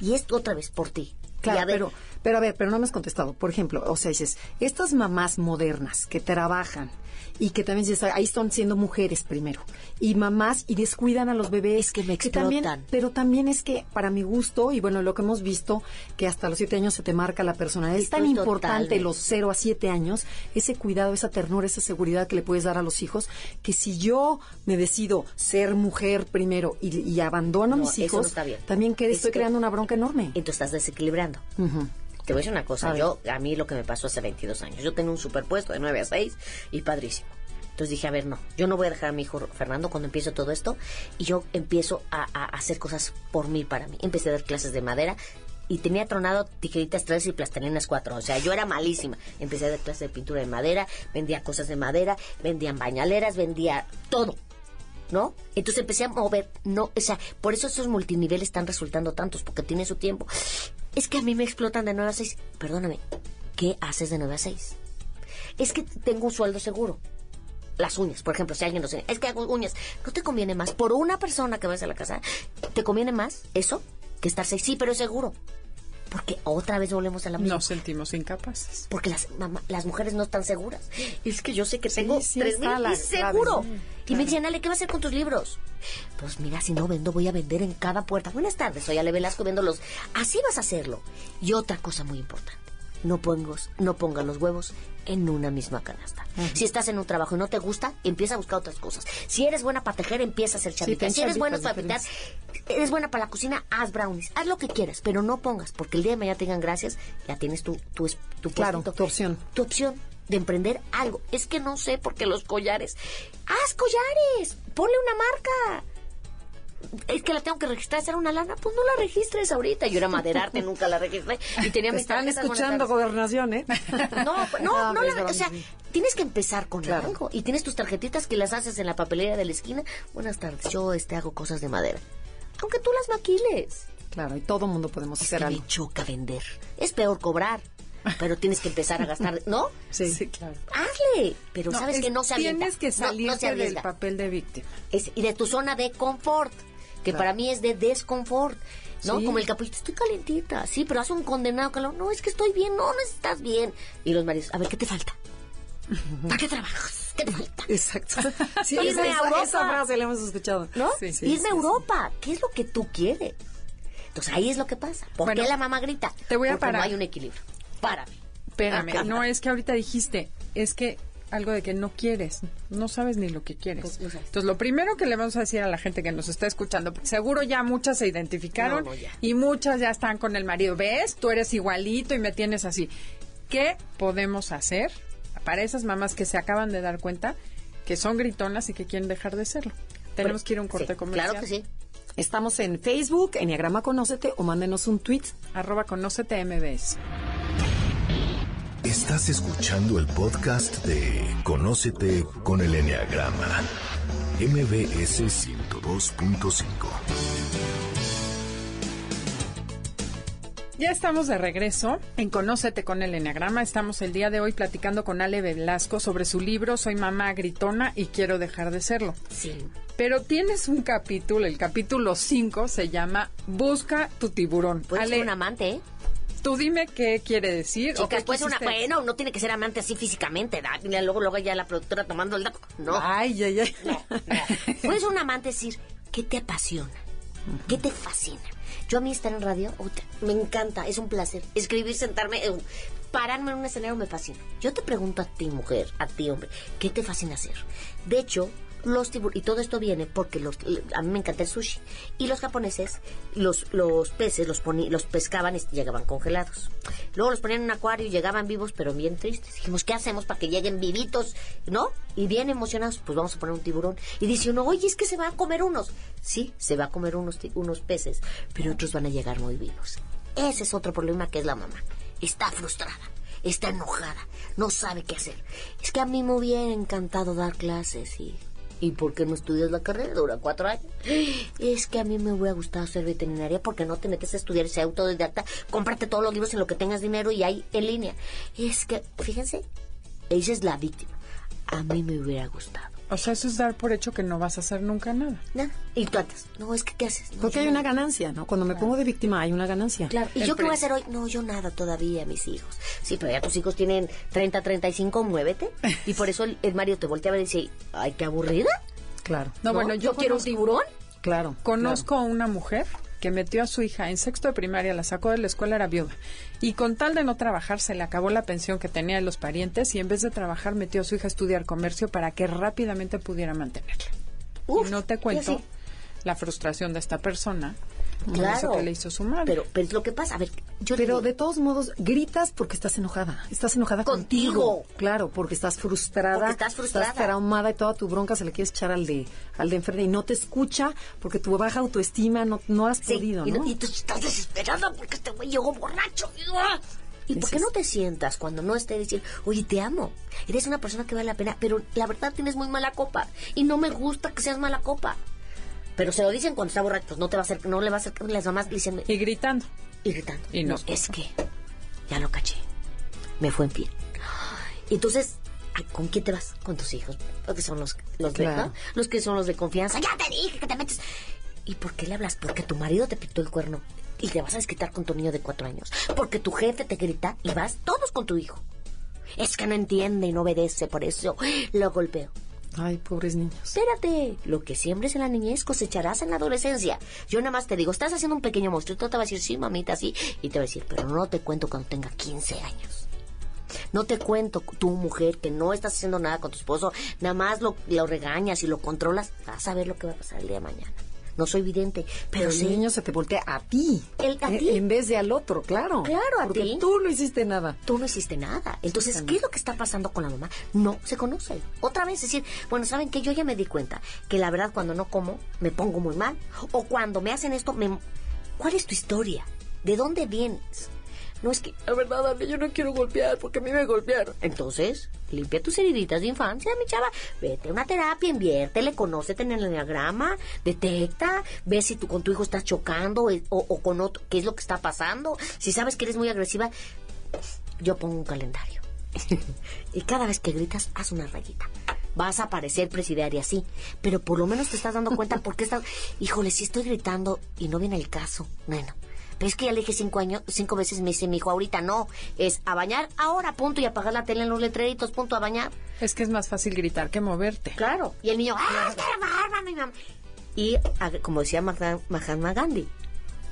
Speaker 3: Y esto otra vez por ti.
Speaker 1: Claro,
Speaker 3: ver,
Speaker 1: pero, pero a ver, pero no me has contestado. Por ejemplo, o sea, dices, estas mamás modernas que trabajan y que también dices, ahí están siendo mujeres primero, y mamás y descuidan a los bebés.
Speaker 3: que me
Speaker 1: también,
Speaker 3: explotan.
Speaker 1: pero también es que, para mi gusto, y bueno, lo que hemos visto, que hasta los siete años se te marca la personalidad. Es tan importante los cero a siete años, ese cuidado, esa ternura, esa seguridad que le puedes dar a los hijos, que si yo me decido ser mujer primero y, y abandono a mis
Speaker 3: no
Speaker 1: hijos, también que
Speaker 3: Es
Speaker 1: estoy
Speaker 3: que-
Speaker 1: creando una bronca enorme.
Speaker 3: entonces estás desequilibrando.
Speaker 1: Ujú.
Speaker 3: Te voy a decir una cosa,
Speaker 1: A
Speaker 3: yo, a mí lo que me pasó hace 22 años, yo tenía un superpuesto de 9 a 6 y padrísimo. Entonces dije, a ver, no, yo no voy a dejar a mi hijo Fernando cuando empiezo todo esto y yo empiezo a, a hacer cosas por mí, para mí. Empecé a dar clases de madera y tenía tronado tijeritas 3 y plastilinas 4, o sea, yo era malísima. Empecé a dar clases de pintura de madera, vendía cosas de madera, vendían bañaleras, vendía todo. ¿no? Entonces empecé a mover, no, o sea, por eso esos multiniveles están resultando tantos, porque tienen su tiempo. Es que a mí me explotan de 9 a 6. Perdóname, ¿qué haces de 9 a 6? Es que tengo un sueldo seguro. Las uñas, por ejemplo, si alguien lo sé, es que hago uñas. ¿No te conviene más? Por una persona que vas a la casa, ¿te conviene más eso que estar seis? Sí, pero es seguro. Porque otra vez volvemos a la misma.
Speaker 2: nos sentimos incapaces.
Speaker 3: Porque las, mamá- las mujeres no están seguras. Es que yo sé que tengo
Speaker 1: sí
Speaker 3: mil
Speaker 1: la
Speaker 3: y seguro. Y me Ale, ¿qué vas a hacer con tus libros? Pues mira, si no vendo, voy a vender en cada puerta. Buenas tardes, soy Ale Velasco, vendo los... Así vas a hacerlo. Y otra cosa muy importante. No, pongas, no pongas los huevos en una misma canasta. Si estás en un trabajo y no te gusta, empieza a buscar otras cosas. Si eres buena para tejer, empieza a hacer chavitas. si eres buena para pintar, eres buena para la cocina, haz brownies. Haz lo que quieras, pero no pongas, porque el día de mañana tengan gracias, ya tienes tu, tu, tu
Speaker 1: Claro, tu opción.
Speaker 3: Tu opción de emprender algo. Es que no sé por qué los collares. ¡Haz collares! ¡Ponle una marca! Es que la tengo que registrar, ¿será una lana? Pues no la registres ahorita. Yo era maderarte, nunca la registré. Y tenía
Speaker 1: Te
Speaker 3: mis
Speaker 1: están escuchando, gobernación, ¿eh?
Speaker 3: No, pues, no, no,
Speaker 1: pues,
Speaker 3: la- o sea, tienes que empezar con
Speaker 1: Claro.
Speaker 3: algo. Y tienes tus tarjetitas que las haces en la papelera de la esquina. Buenas tardes, yo este hago cosas de madera. Aunque tú las maquiles.
Speaker 1: Claro, y todo mundo podemos
Speaker 3: Es
Speaker 1: hacer
Speaker 3: que
Speaker 1: algo.
Speaker 3: me choca vender. Es peor cobrar. Pero tienes que empezar a gastar, ¿no?
Speaker 1: Sí.
Speaker 2: claro.
Speaker 3: Hazle. Pero sabes
Speaker 2: es-
Speaker 3: que no se avienta.
Speaker 2: Tienes que
Speaker 3: No- no se
Speaker 2: del papel de víctima.
Speaker 3: Es- y de tu zona de confort, que para mí es de desconfort. ¿No?
Speaker 1: Sí.
Speaker 3: Como el capuchito, estoy calentita, sí, pero hace un condenado calor. No, es que estoy bien, no, no estás bien. Y los maridos, a ver, ¿qué te falta? ¿Para qué trabajas? ¿Qué te falta?
Speaker 1: Exacto. Sí,
Speaker 3: Irme
Speaker 1: esa,
Speaker 3: a Europa.
Speaker 1: esa frase la hemos escuchado.
Speaker 3: ¿No?
Speaker 2: Sí, sí,
Speaker 3: Irme
Speaker 2: sí,
Speaker 3: a
Speaker 2: sí.
Speaker 3: Europa, ¿qué es lo que tú quieres? Entonces ahí es lo que pasa. ¿Por
Speaker 2: Bueno,
Speaker 3: qué la mamá grita?
Speaker 2: te voy a
Speaker 3: Porque
Speaker 2: parar.
Speaker 3: no hay un equilibrio. Párame.
Speaker 2: Espérame, no es que ahorita dijiste, es que algo de que no quieres, no sabes ni lo que quieres.
Speaker 3: Pues.
Speaker 2: Entonces, lo primero que le vamos a decir a la gente que nos está escuchando, porque seguro ya muchas se identificaron
Speaker 3: No, no, ya.
Speaker 2: y muchas ya están con el marido, ves, tú eres igualito y me tienes así. ¿Qué podemos hacer para esas mamás que se acaban de dar cuenta que son gritonas y que quieren dejar de serlo? Tenemos que ir a un corte
Speaker 3: Sí,
Speaker 2: comercial.
Speaker 3: Claro que sí.
Speaker 1: Estamos en Facebook, Enneagrama Conócete, o mándenos un tweet.
Speaker 2: Arroba conócete MBS.
Speaker 4: Estás escuchando el podcast de Conócete con el Enneagrama. MBS 102.5.
Speaker 2: Ya estamos de regreso en Conócete con el Enneagrama. Estamos el día de hoy platicando con Ale Velasco sobre su libro Soy mamá gritona y quiero dejar de serlo.
Speaker 3: Sí.
Speaker 2: Pero tienes un capítulo, el capítulo 5 se llama Busca tu tiburón.
Speaker 3: Puedes
Speaker 2: Ale,
Speaker 3: ser un amante, ¿eh?
Speaker 2: Tú dime qué quiere decir. o qué
Speaker 3: Chicas, puede ser una, bueno, no tiene que ser amante así físicamente, ¿da? Mira, luego, luego ya la productora tomando el dato. No.
Speaker 1: Ay, ay, ay.
Speaker 3: Puede ser un amante decir, ¿qué te apasiona? ¿Qué te fascina? Yo a mí estar en radio, me encanta, es un placer. Escribir, sentarme, eh, pararme en un escenario me fascina. Yo te pregunto a ti, mujer, a ti, hombre, ¿qué te fascina hacer? De hecho, los tiburones, y todo esto viene porque los, a mí me encanta el sushi. Y los japoneses, los, los peces los, poni- los pescaban y llegaban congelados. Luego los ponían en un acuario y llegaban vivos, pero bien tristes. Dijimos, ¿qué hacemos para que lleguen vivitos? ¿No? Y bien emocionados, pues vamos a poner un tiburón. Y dice uno, oye, es que se va a comer unos. Sí, se va a comer unos, unos peces, pero otros van a llegar muy vivos. Ese es otro problema que es la mamá. Está frustrada, está enojada, no sabe qué hacer. Es que a mí me hubiera encantado dar clases y... ¿Y por qué no estudias la carrera? Dura cuatro años. Es que a mí me hubiera gustado ser veterinaria porque no te metes a estudiar ese autodidacta. Cómprate todos los libros en lo que tengas dinero y hay en línea. Es que, fíjense, ella es la víctima. A mí me hubiera gustado.
Speaker 2: O sea, eso es dar por hecho que no vas a hacer nunca nada.
Speaker 3: Nada. Y tú antes, no, es que ¿qué haces? No,
Speaker 1: Porque hay una ganancia, ¿no? Cuando me pongo de víctima hay una ganancia.
Speaker 3: Claro. ¿Y
Speaker 2: El
Speaker 3: yo qué voy a hacer hoy? No, yo nada todavía, mis hijos. Sí, pero ya tus hijos tienen 30, 35, muévete. Y por eso el, el Mario te voltea a ver y dice, ay, qué aburrida.
Speaker 1: Claro.
Speaker 2: No, bueno, yo
Speaker 3: quiero un tiburón.
Speaker 1: Claro.
Speaker 2: Conozco a una mujer que metió a su hija en sexto de primaria, la sacó de la escuela, era viuda. Y con tal de no trabajar, se le acabó la pensión que tenía de los parientes y en vez de trabajar metió a su hija a estudiar comercio para que rápidamente pudiera mantenerla.
Speaker 3: Uf,
Speaker 2: y no te cuento la frustración de esta persona
Speaker 3: Claro.
Speaker 2: eso que le hizo su madre.
Speaker 3: Pero, pero es lo que pasa. A ver, yo
Speaker 1: Pero
Speaker 3: digo,
Speaker 1: de todos modos, gritas porque estás enojada. Estás enojada
Speaker 3: Contigo.
Speaker 1: contigo. Claro, porque estás frustrada.
Speaker 3: Porque estás frustrada.
Speaker 1: traumada y toda tu bronca se le quieres echar al de, al de enfrente y no te escucha porque tu baja autoestima no, no has
Speaker 3: Sí,
Speaker 1: podido,
Speaker 3: y,
Speaker 1: ¿no?
Speaker 3: y tú estás desesperada porque este güey llegó borracho. ¡Ah! ¿Y por qué no te sientas cuando no esté diciendo, oye, te amo? Eres una persona que vale la pena, pero la verdad tienes muy mala copa. Y no me gusta que seas mala copa. Pero se lo dicen cuando está borracho, pues no te va a hacer, no le va a hacer las mamás diciendo,
Speaker 2: Y gritando.
Speaker 3: y gritando.
Speaker 2: Y no
Speaker 3: es que ya lo caché. Me fue en pie. Entonces, ay, ¿con quién te vas? Con tus hijos. Porque son los, los de. ¿no? Los que son los de confianza. Ya te dije que te metes. ¿Y por qué le hablas? Porque tu marido te pintó el cuerno y te vas a desquitar con tu niño de cuatro años. Porque tu jefe te grita y vas todos con tu hijo. Es que no entiende y no obedece, por eso lo golpeo.
Speaker 1: Ay, pobres niños.
Speaker 3: Espérate, lo que siembres en la niñez cosecharás en la adolescencia. Yo nada más te digo, estás haciendo un pequeño monstruo, te va a decir, sí, mamita, sí, y te va a decir, pero no te cuento cuando tenga 15 años. No te cuento, tú mujer, que no estás haciendo nada con tu esposo, nada más lo, lo regañas y lo controlas, vas a ver lo que va a pasar el día de mañana. No soy vidente, pero
Speaker 1: Pero el
Speaker 3: sí.
Speaker 1: niño se te voltea a ti.
Speaker 3: El- a
Speaker 1: Eh,
Speaker 3: ti.
Speaker 1: En vez de al otro, claro.
Speaker 3: Claro, a
Speaker 1: Porque
Speaker 3: ti.
Speaker 1: tú no hiciste nada.
Speaker 3: Tú no hiciste nada. Entonces, ¿qué es lo que está pasando con la mamá? No se conoce. Otra vez decir, bueno, ¿saben qué? Yo ya me di cuenta que la verdad cuando no como me pongo muy mal. O cuando me hacen esto, me... ¿cuál es tu historia? ¿De dónde vienes? No es que, la verdad, Ana, yo no quiero golpear porque a mí me golpearon. Entonces, limpia tus heriditas de infancia, mi chava. Vete a una terapia, inviértele, conócete en el enneagrama, detecta, ve si tú con tu hijo estás chocando eh, o, o con otro, qué es lo que está pasando. Si sabes que eres muy agresiva, yo pongo un calendario. y cada vez que gritas, haz una rayita. Vas a parecer presidiaria, sí, pero por lo menos te estás dando cuenta por qué estás... Híjole, si estoy gritando y no viene el caso, bueno. Pero es que ya le dije cinco años, cinco veces me dice mi hijo, ahorita no, es a bañar ahora, punto, y apagar la tele en los letreritos, punto, a bañar.
Speaker 2: Es que es más fácil gritar que moverte.
Speaker 3: Claro. Y el niño, ¡ah, qué bárbaro, mi mamá! Y a- como decía Mahatma Mahatma Gandhi,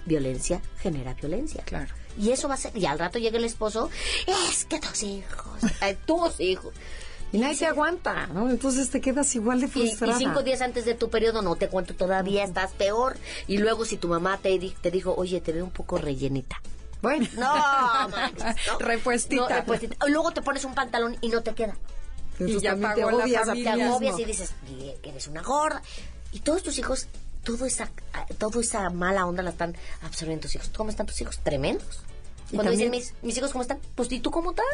Speaker 3: violencia genera violencia.
Speaker 2: Claro.
Speaker 3: Y eso va a ser, y al rato llega el esposo, es que tus hijos, eh, tus hijos.
Speaker 1: Y nadie te aguanta, ¿no? Entonces te quedas igual de
Speaker 3: Y, y
Speaker 1: frustrada.
Speaker 3: cinco días antes de tu periodo, no te cuento todavía, estás peor. Y luego si tu mamá te, di- te dijo, oye, te veo un poco rellenita.
Speaker 1: Bueno,
Speaker 3: No, manches, no.
Speaker 2: Repuestita.
Speaker 3: No, repuestita. Y Luego te pones un pantalón y no te queda.
Speaker 1: entonces
Speaker 2: ya
Speaker 1: también te agobias
Speaker 3: te y dices "Y- que eres una gorda. Y todos tus hijos, todo esa, toda esa mala onda la están absorbiendo tus hijos. ¿Cómo están tus hijos? Tremendos.
Speaker 1: Y
Speaker 3: Cuando
Speaker 1: también-
Speaker 3: dicen mis, mis hijos cómo están, pues ¿y tú cómo estás?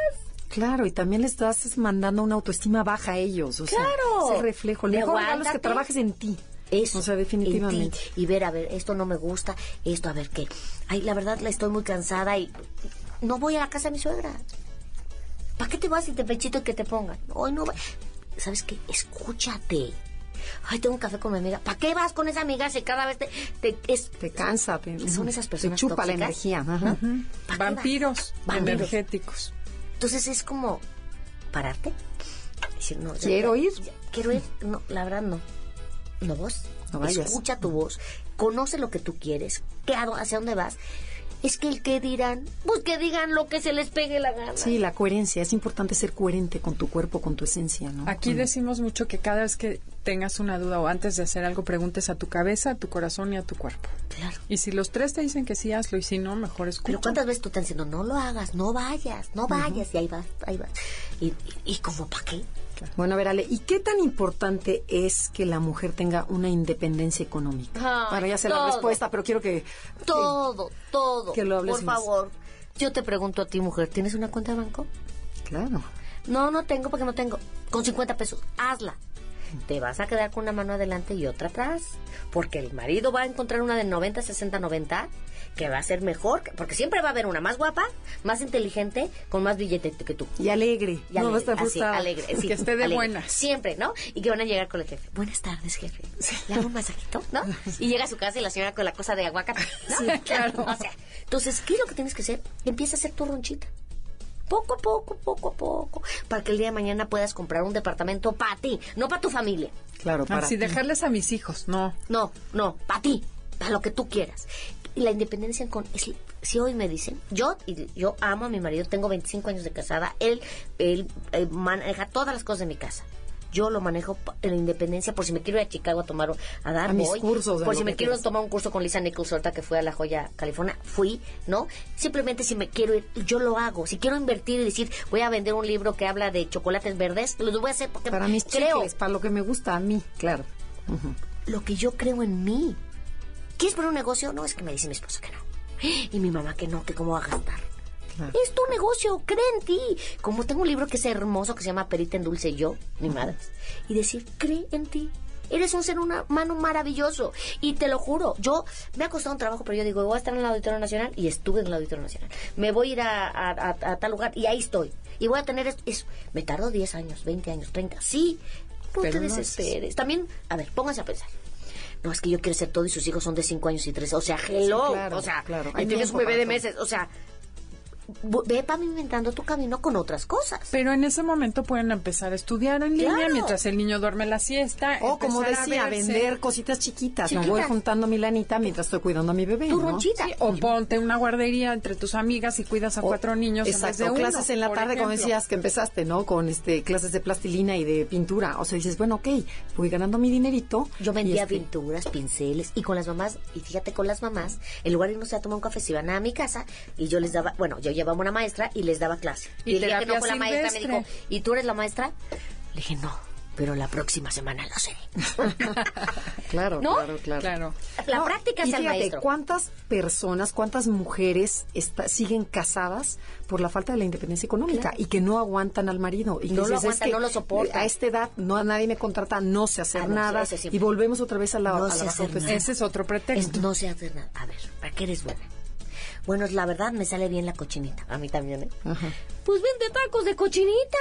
Speaker 1: Claro, y también le estás mandando una autoestima baja a ellos. O sea,
Speaker 3: Claro.
Speaker 1: ese reflejo. Mejor es que trabajes en ti.
Speaker 3: Eso.
Speaker 1: O sea,
Speaker 3: en
Speaker 1: definitivamente.
Speaker 3: ti. Y ver, a ver, esto no me gusta, esto, a ver qué. Ay, la verdad, la estoy muy cansada y no voy a la casa de mi suegra. ¿Para qué te vas y te pechito y que te pongan? Hoy no voy. ¿Sabes qué? Escúchate. ay, tengo un café con mi amiga. ¿Para qué vas con esa amiga si cada vez te, te, es,
Speaker 1: Te cansa. Te,
Speaker 3: Son esas personas
Speaker 1: Te chupa la energía. ajá.
Speaker 2: Vampiros. energéticos.
Speaker 3: Entonces es como pararte. Decir, no, ya-
Speaker 1: Quiero
Speaker 3: ya-
Speaker 1: ir.
Speaker 3: ya- quiero ir. No, la verdad no. No vos.
Speaker 1: No vayas.
Speaker 3: Escucha tu voz. Conoce lo que tú quieres. ¿Qué, ¿Hacia dónde vas? Es que el que dirán, pues que digan lo que se les pegue la gana.
Speaker 1: Sí, la coherencia. Es importante ser coherente con tu cuerpo, con tu esencia, ¿no?
Speaker 2: Aquí decimos mucho que cada vez que tengas una duda o antes de hacer algo, preguntes a tu cabeza, a tu corazón y a tu cuerpo.
Speaker 3: Claro.
Speaker 2: Y si los tres te dicen que sí, hazlo. Y si no, mejor escucha.
Speaker 3: Pero ¿cuántas veces tú te han diciendo, no lo hagas, no vayas, no vayas? Y ahí vas, ahí vas. ¿Y, y, y como para qué?
Speaker 1: Bueno, a ver, Ale, ¿y qué tan importante es que la mujer tenga una independencia económica?
Speaker 3: Ay,
Speaker 1: bueno, ya sé la respuesta, pero quiero que...
Speaker 3: Todo, todo.
Speaker 1: Que lo hables
Speaker 3: Por
Speaker 1: más.
Speaker 3: favor. Yo te pregunto a ti, mujer, ¿tienes una cuenta de banco?
Speaker 1: Claro.
Speaker 3: No, no tengo porque no tengo. Con 50 pesos, hazla. Te vas a quedar con una mano adelante y otra atrás. Porque el marido va a encontrar una de 90, 60, 90 que va a ser mejor. que- Porque siempre va a haber una más guapa, más inteligente, con más billete que tú.
Speaker 1: Y alegre.
Speaker 3: Y
Speaker 1: no va a
Speaker 3: alegre,
Speaker 1: estar
Speaker 3: así, alegre, sí,
Speaker 2: Que esté de
Speaker 3: alegre.
Speaker 2: buenas.
Speaker 3: Siempre, ¿no? Y que van a llegar con el jefe. Buenas tardes, jefe. ¿Le hago un masajito? ¿No? Y llega a su casa y la señora con la cosa de aguacate. ¿no?
Speaker 2: Sí, claro.
Speaker 3: O sea, entonces, ¿qué es lo que tienes que hacer? Empieza a hacer tu ronchita. Poco a poco, poco a poco. Para que el día de mañana puedas comprar un departamento para ti, no para tu familia.
Speaker 1: Claro, para
Speaker 2: Así
Speaker 1: ti.
Speaker 2: dejarles a mis hijos, no.
Speaker 3: No, no, para ti, para lo que tú quieras. Y la independencia con es- si hoy me dicen, yo y yo amo a mi marido, tengo 25 años de casada, él él eh, maneja todas las cosas de mi casa. Yo lo manejo en la independencia por si me quiero ir a Chicago a tomar a dar
Speaker 1: A mis
Speaker 3: voy.
Speaker 1: cursos,
Speaker 3: por si me quiero tomar un curso con Lisa Nichols ahorita que fue a La Joya, California, fui, ¿no? Simplemente si me quiero ir, yo lo hago. Si quiero invertir y decir, voy a vender un libro que habla de chocolates verdes, lo voy a hacer porque
Speaker 1: Para mis
Speaker 3: creo
Speaker 1: chicles, para lo que me gusta a mí, claro.
Speaker 3: lo que yo creo en mí. ¿Quieres poner un negocio? No, es que me dice mi esposo que no. Y mi mamá que no, que cómo va a gastar. Es tu negocio, cree en ti. Como tengo un libro que es hermoso que se llama Perita en Dulce yo, mi madre. Y decir, cree en ti. Eres un ser humano maravilloso. Y te lo juro, yo me ha costado un trabajo, pero yo digo, voy a estar en el Auditorio Nacional y estuve en el Auditorio Nacional. Me voy a ir a, a- a- a tal lugar y ahí estoy. Y voy a tener es- eso. Me tardo 10 años, 20 años, 30. Sí, no
Speaker 2: Pero
Speaker 3: te
Speaker 2: lo haces.
Speaker 3: desesperes. También, a ver, pónganse a pensar. No, es que yo quiero ser todo y sus hijos son de 5 años y 3. O sea, hello.
Speaker 1: Sí, claro,
Speaker 3: o sea,
Speaker 1: claro.
Speaker 3: y tienes un bebé de meses. O sea, ve pavimentando tu camino con otras cosas.
Speaker 2: Pero en ese momento pueden empezar a estudiar en línea
Speaker 3: Claro.
Speaker 2: mientras el niño duerme la siesta.
Speaker 1: O como decía, vender cositas chiquitas. Me
Speaker 3: Chiquitas.
Speaker 1: voy juntando mi lanita mientras estoy cuidando a mi bebé.
Speaker 3: Tu
Speaker 1: ¿no?
Speaker 3: ronchita.
Speaker 2: Sí, o ponte una guardería entre tus amigas y cuidas a
Speaker 1: O-
Speaker 2: cuatro niños en vez
Speaker 1: Exacto,
Speaker 2: de uno,
Speaker 1: clases en la tarde, como decías que empezaste, ¿no? Con este clases de plastilina y de pintura. O sea, dices, bueno, ok, voy ganando mi dinerito.
Speaker 3: Yo vendía
Speaker 1: este,
Speaker 3: pinturas, pinceles y con las mamás, y fíjate con las mamás, en lugar de irnos a tomar un café, se iban a mi casa y yo les daba, bueno, yo llevaba una maestra y les daba clase.
Speaker 2: Y
Speaker 3: el día que no fue la maestra me dijo,
Speaker 2: silvestre.
Speaker 3: ¿y tú eres la maestra? Le dije, no, pero la próxima semana lo seré.
Speaker 1: Claro,
Speaker 3: ¿No?
Speaker 1: claro, claro.
Speaker 2: Claro.
Speaker 3: La
Speaker 1: No,
Speaker 3: práctica
Speaker 1: y
Speaker 3: es el
Speaker 1: fíjate,
Speaker 3: maestro.
Speaker 1: ¿cuántas personas, cuántas mujeres está- siguen casadas por la falta de la independencia económica y que no aguantan al marido? Y que
Speaker 3: No lo
Speaker 1: dices, es
Speaker 3: aguantan,
Speaker 1: que
Speaker 3: no lo soportan.
Speaker 1: A esta edad no nadie me contrata, no sé hacer
Speaker 3: Ah, no,
Speaker 1: nada.
Speaker 3: sí.
Speaker 1: y volvemos otra vez a la,
Speaker 3: No
Speaker 1: a la
Speaker 3: sé
Speaker 1: baja
Speaker 3: hacer
Speaker 1: autoestima.
Speaker 3: nada.
Speaker 2: Ese es otro pretexto.
Speaker 3: Es- no sé hacer nada. A ver, ¿para qué eres buena? Bueno, la verdad me sale bien la cochinita. A mí también, ¿eh?
Speaker 1: Ajá.
Speaker 3: Pues vende tacos de cochinita.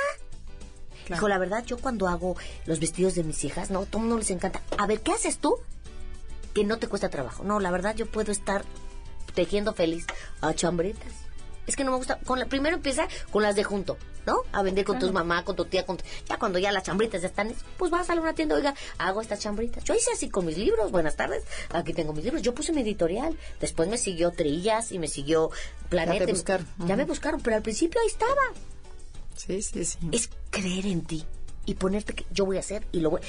Speaker 2: Claro.
Speaker 3: Hijo, la verdad, yo cuando hago los vestidos de mis hijas, no, a todo mundo les encanta. A ver, ¿qué haces tú? Que no te cuesta trabajo. No, la verdad, yo puedo estar tejiendo feliz a chambritas. Es que no me gusta. Con la, primero empieza con las de junto, ¿no? A vender con tu mamá, con tu tía, con tu- ya cuando ya las chambritas ya están, pues vas a una tienda, oiga, hago estas chambritas. Yo hice así con mis libros. Buenas tardes, aquí tengo mis libros. Yo puse mi editorial. Después me siguió Trillas y me siguió Planeta.
Speaker 1: te buscaron.
Speaker 3: Ya me buscaron, pero al principio ahí estaba
Speaker 1: Sí, sí, sí.
Speaker 3: es creer en ti y ponerte que yo voy a hacer y lo voy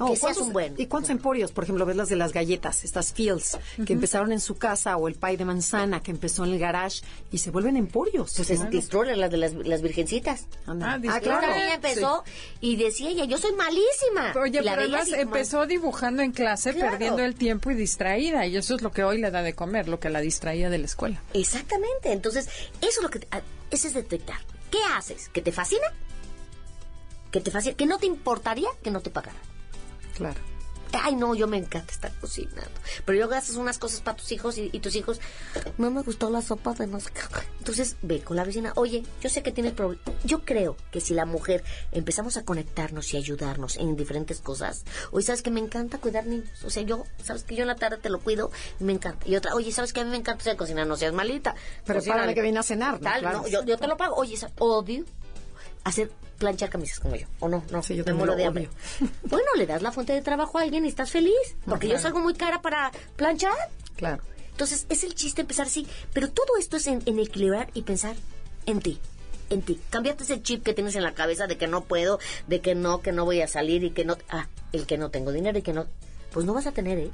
Speaker 1: No,
Speaker 3: que seas
Speaker 1: ¿cuántos-
Speaker 3: un buen
Speaker 1: ¿Y cuántos emporios? Por ejemplo, ves las de las galletas, estas fields, que empezaron en su casa, o el pie de manzana, que empezó en el garage, y se vuelven emporios.
Speaker 3: pues es. Distroller, las de las, las virgencitas
Speaker 1: Anda.
Speaker 2: Ah,
Speaker 1: Ah, claro.
Speaker 3: niña empezó y decía ella yo soy malísima
Speaker 2: Oye,
Speaker 3: la
Speaker 2: pero además empezó dibujando en clase,
Speaker 3: Claro.
Speaker 2: perdiendo el tiempo y distraída. Y eso es lo que hoy le da de comer, lo que la distraía de la escuela.
Speaker 3: exactamente entonces eso es lo que ah, ese es detectar qué haces que te fascina que te fascina que no te importaría que no te pagaran
Speaker 1: Claro.
Speaker 3: Ay, no, yo me encanta estar cocinando. Pero yo gastas unas cosas para tus hijos y, y tus hijos, no me gustó la sopa de no sé qué. Entonces, ve con la vecina, oye, yo sé que tienes problemas. Yo creo que si la mujer empezamos a conectarnos y ayudarnos en diferentes cosas, oye, ¿sabes que me encanta cuidar niños? O sea, yo, ¿sabes que yo en la tarde te lo cuido? y Me encanta. Y otra, oye, ¿sabes que a mí me encanta hacer cocinar? No seas malita.
Speaker 1: Pero para que viene a cenar, ¿no?
Speaker 3: Tal,
Speaker 1: Claro,
Speaker 3: no, yo, yo te lo pago. Oye, sa- odio hacer planchar camisas como yo. ¿O no? No,
Speaker 1: Sí, yo
Speaker 3: me muero de hambre. Bueno, le das la fuente de trabajo a alguien y estás feliz. Porque yo salgo muy cara para planchar.
Speaker 1: Claro.
Speaker 3: Entonces, es el chiste empezar así. Pero todo esto es en, en equilibrar y pensar en ti. En ti. Cambiate ese chip que tienes en la cabeza de que no puedo, de que no, que no voy a salir y que no. Ah, el que no tengo dinero y que no. Pues no vas a tener, ¿eh?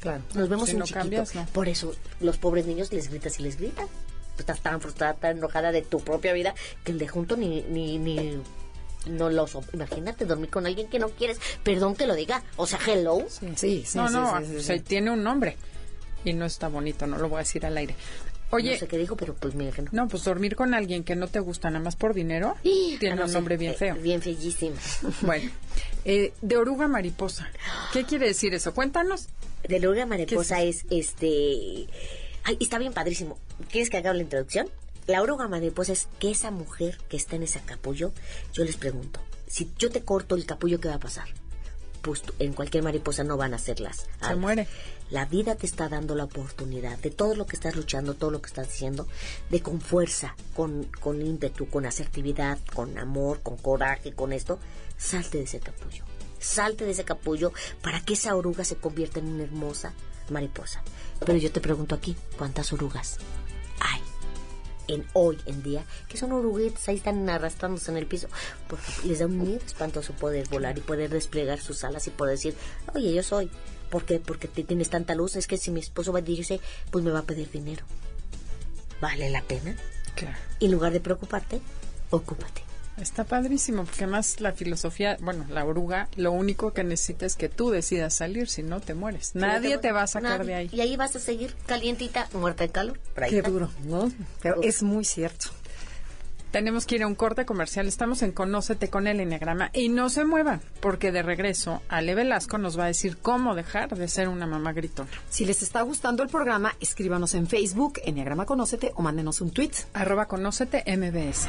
Speaker 1: Claro.
Speaker 3: Nos vemos
Speaker 2: Si
Speaker 3: en
Speaker 2: no
Speaker 3: chiquito.
Speaker 2: cambias, no.
Speaker 3: Por eso, los pobres niños les gritas y les gritas. Tú estás tan frustrada, tan enojada de tu propia vida que el de junto ni, ni, ni no lo so- Imagínate dormir con alguien que no quieres. Perdón que lo diga. O sea, hello.
Speaker 1: Sí, sí, sí.
Speaker 2: no,
Speaker 1: sí,
Speaker 2: no,
Speaker 1: sí, sí,
Speaker 2: o
Speaker 1: sí.
Speaker 2: sea, tiene un nombre y no está bonito, no lo voy a decir al aire. Oye,
Speaker 3: No sé qué dijo, pero pues me imagino.
Speaker 2: no, pues dormir con alguien que no te gusta nada más por dinero
Speaker 3: Ah,
Speaker 2: tiene
Speaker 3: no
Speaker 2: un nombre bien
Speaker 3: eh,
Speaker 2: feo.
Speaker 3: Bien feísimo.
Speaker 2: Bueno, eh, de oruga mariposa. ¿Qué quiere decir eso? Cuéntanos.
Speaker 3: De la mariposa es este. Ay, está bien padrísimo. ¿Quieres que haga la introducción? La oruga mariposa es que esa mujer que está en ese capullo, yo les pregunto, si yo te corto el capullo, ¿qué va a pasar? Pues en cualquier mariposa no van a ser las.
Speaker 2: Se
Speaker 3: alas.
Speaker 2: muere.
Speaker 3: La vida te está dando la oportunidad de todo lo que estás luchando, todo lo que estás haciendo, de con fuerza, con, con ímpetu, con asertividad, con amor, con coraje, con esto, salte de ese capullo. Salte de ese capullo para que esa oruga se convierta en una hermosa mariposa. Pero yo te pregunto aquí, ¿cuántas orugas hay? En hoy en día, que son oruguitas, ahí están arrastrándose en el piso, porque les da un miedo espantoso poder volar y poder desplegar sus alas y poder decir, oye, yo soy. ¿Por qué? Porque te tienes tanta luz. Es que si mi esposo va a dirigirse, pues me va a pedir dinero. ¿Vale la pena?
Speaker 2: Claro.
Speaker 3: Y en lugar de preocuparte, ocúpate.
Speaker 2: Está padrísimo, porque además la filosofía, bueno, la oruga, lo único que necesita es que tú decidas salir, si no te mueres. Nadie te va a sacar
Speaker 3: Nadie.
Speaker 2: de ahí.
Speaker 3: Y ahí vas a seguir calientita, muerta de calor.
Speaker 1: Qué
Speaker 3: está.
Speaker 1: duro, ¿no? Pero
Speaker 3: Uf.
Speaker 1: es muy cierto.
Speaker 2: Tenemos que ir a un corte comercial. Estamos en Conócete con el Enneagrama. Y no se muevan, porque de regreso, Ale Velasco nos va a decir cómo dejar de ser una mamá gritona.
Speaker 1: Si les está gustando el programa, escríbanos en Facebook, Enneagrama Conócete, o mándenos un tweet.
Speaker 2: Arroba Conócete MBS.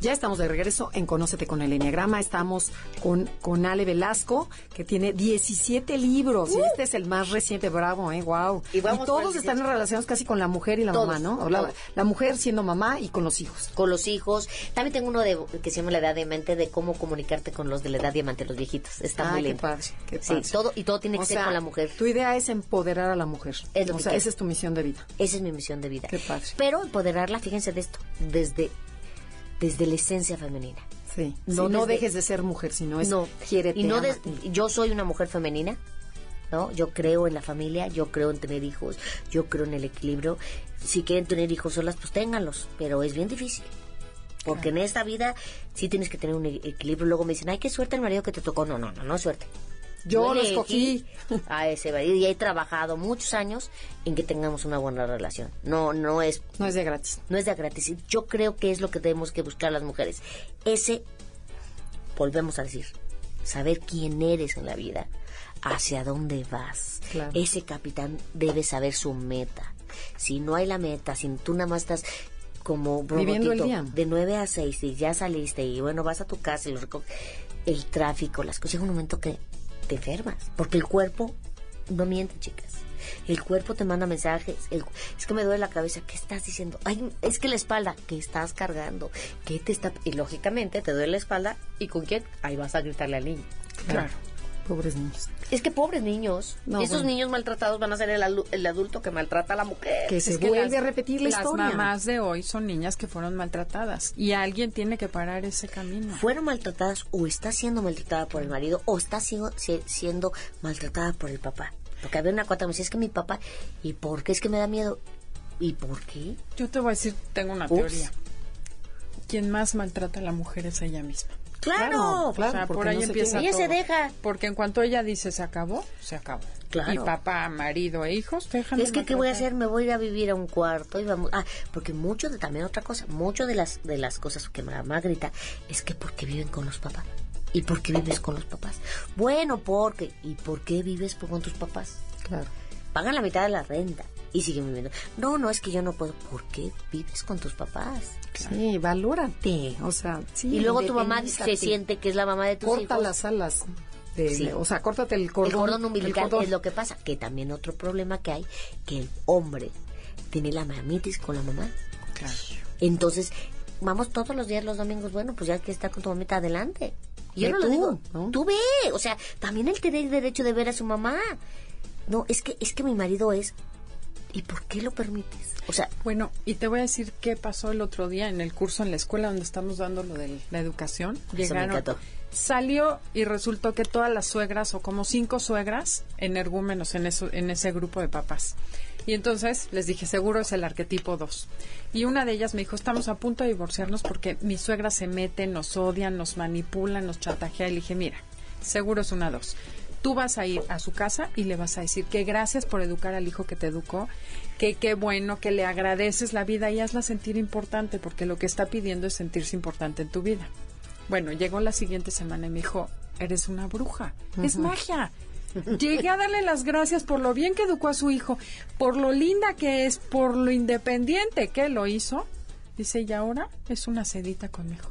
Speaker 1: Ya estamos de regreso en Conócete con el Enneagrama. Estamos con, con Ale Velasco, que tiene 17 libros. Y este es el más reciente, bravo, ¿eh? Wow.
Speaker 3: Y vamos
Speaker 1: todos están
Speaker 3: 18.
Speaker 1: relacionados casi con la mujer y la
Speaker 3: Todos,
Speaker 1: mamá, ¿no? La, mujer siendo mamá y con los hijos.
Speaker 3: Con los hijos. También tengo uno de, que se llama La Edad Diamante, de cómo comunicarte con los de la Edad Diamante, los viejitos. Está
Speaker 1: Ah,
Speaker 3: muy
Speaker 1: qué
Speaker 3: lindo.
Speaker 1: padre, qué
Speaker 3: Sí,
Speaker 1: padre.
Speaker 3: todo, y todo tiene que
Speaker 1: O
Speaker 3: ser
Speaker 1: sea,
Speaker 3: con la mujer.
Speaker 1: Tu idea es empoderar a la mujer.
Speaker 3: Es lo
Speaker 1: o
Speaker 3: que
Speaker 1: sea,
Speaker 3: quiero.
Speaker 1: esa es tu misión de vida.
Speaker 3: Esa es mi misión de vida.
Speaker 1: Qué padre.
Speaker 3: Pero empoderarla, fíjense de esto, desde, desde la esencia femenina.
Speaker 1: Sí.
Speaker 3: No
Speaker 1: No, no
Speaker 3: desde-
Speaker 1: dejes de ser mujer, sino es
Speaker 3: no,
Speaker 1: quiérete,
Speaker 3: y no de- yo soy una mujer femenina, ¿no? Yo creo en la familia, yo creo en tener hijos, yo creo en el equilibrio. Si quieren tener hijos solas, pues ténganlos, pero es bien difícil. Porque en esta vida sí tienes que tener un e- equilibrio. Luego me dicen, ay, qué suerte el marido que te tocó. No, no, no, no es suerte.
Speaker 1: Yo lo escogí.
Speaker 3: A ese marido y he trabajado muchos años en que tengamos una buena relación. No, no es
Speaker 1: No es de gratis.
Speaker 3: no es de gratis. Yo creo que es lo que tenemos que buscar las mujeres. Ese, volvemos a decir, saber quién eres en la vida, hacia dónde vas.
Speaker 1: Claro.
Speaker 3: Ese capitán debe saber su meta. Si no hay la meta, si tú nada más estás como
Speaker 1: Viviendo el día.
Speaker 3: de 9 a 6 y ya saliste y bueno, vas a tu casa y lo reco- el tráfico, las cosas, llega un momento que te enfermas, porque el cuerpo no miente, chicas. El cuerpo te manda mensajes. el- es que me duele la cabeza. ¿Qué estás diciendo? Ay, es que la espalda. ¿Qué estás cargando? ¿Qué te está...? Y lógicamente te duele la espalda. ¿Y con quién? Ahí vas a gritarle al niño.
Speaker 2: Claro.
Speaker 1: Pobres niños.
Speaker 3: Es que pobres niños.
Speaker 1: No,
Speaker 3: Esos
Speaker 1: bueno.
Speaker 3: niños maltratados van a ser el, el adulto que maltrata a la mujer.
Speaker 1: Que se
Speaker 2: Es que
Speaker 1: vuelve
Speaker 2: las-
Speaker 1: a repetir la
Speaker 2: las
Speaker 1: historia.
Speaker 2: mamás de hoy son niñas que fueron maltratadas y alguien tiene que parar ese camino.
Speaker 3: Fueron maltratadas o está siendo maltratada por el marido o está siendo, si- siendo maltratada por el papá. Porque había una cuata que me decía, es que mi papá, ¿y por qué es que me da miedo? ¿Y por qué?
Speaker 2: Yo te voy a decir, tengo una
Speaker 3: Ups.
Speaker 2: teoría. Quien más maltrata a la mujer es ella misma.
Speaker 3: Claro,
Speaker 1: claro,
Speaker 2: o sea, por
Speaker 1: porque
Speaker 2: ahí
Speaker 1: no
Speaker 2: empieza
Speaker 3: Ella se deja.
Speaker 2: Porque en cuanto ella dice se acabó, se acabó.
Speaker 3: Claro.
Speaker 2: Y papá, marido e hijos dejan
Speaker 3: Es que qué voy a hacer, me voy a ir a vivir a un cuarto y vamos, ah, porque mucho de también otra cosa, mucho de las de las cosas que mamá grita es que porque viven con los papás. ¿Y por qué vives con los papás? Bueno, porque ¿y por qué vives con tus papás?
Speaker 1: Claro.
Speaker 3: Pagan la mitad de la renta y siguen viviendo. No, no es que yo no puedo. ¿Por qué vives con tus papás?
Speaker 1: Sí, valórate. O sea, sí.
Speaker 3: y luego tu mamá se siente que es la mamá de tus
Speaker 1: Corta
Speaker 3: hijos.
Speaker 1: las alas. de-
Speaker 3: Sí.
Speaker 1: O sea, córtate el cordón.
Speaker 3: el cordón umbilical
Speaker 1: el cordón.
Speaker 3: es lo que pasa. Que también otro problema que hay, que el hombre tiene la mamitis con la mamá.
Speaker 2: Claro.
Speaker 3: Entonces, vamos todos los días los domingos, bueno, pues ya que está con tu mamita adelante. Y yo
Speaker 1: Ve
Speaker 3: no lo
Speaker 1: tú,
Speaker 3: digo,
Speaker 1: ¿no?
Speaker 3: tú ve, o sea, también él tiene el derecho de ver a su mamá. No, es que es que mi marido es ¿Y por qué lo permites? O sea,
Speaker 2: Bueno, y te voy a decir qué pasó el otro día en el curso en la escuela donde estamos dando lo de la educación.
Speaker 3: encantó.
Speaker 2: salió y resultó que todas las suegras o como cinco suegras energúmenos en eso en ese grupo de papás. Y entonces les dije, seguro es el arquetipo 2. Y una de ellas me dijo, estamos a punto de divorciarnos porque mi suegra se mete, nos odian, nos manipulan, nos chantajea. Y le dije, mira, seguro es una 2. Tú vas a ir a su casa y le vas a decir que gracias por educar al hijo que te educó, que qué bueno, que le agradeces la vida y hazla sentir importante, porque lo que está pidiendo es sentirse importante en tu vida. Bueno, llegó la siguiente semana y me dijo, eres una bruja, es magia. Llegué a darle las gracias por lo bien que educó a su hijo, por lo linda que es, por lo independiente que lo hizo. Dice, y ahora es una sedita conmigo.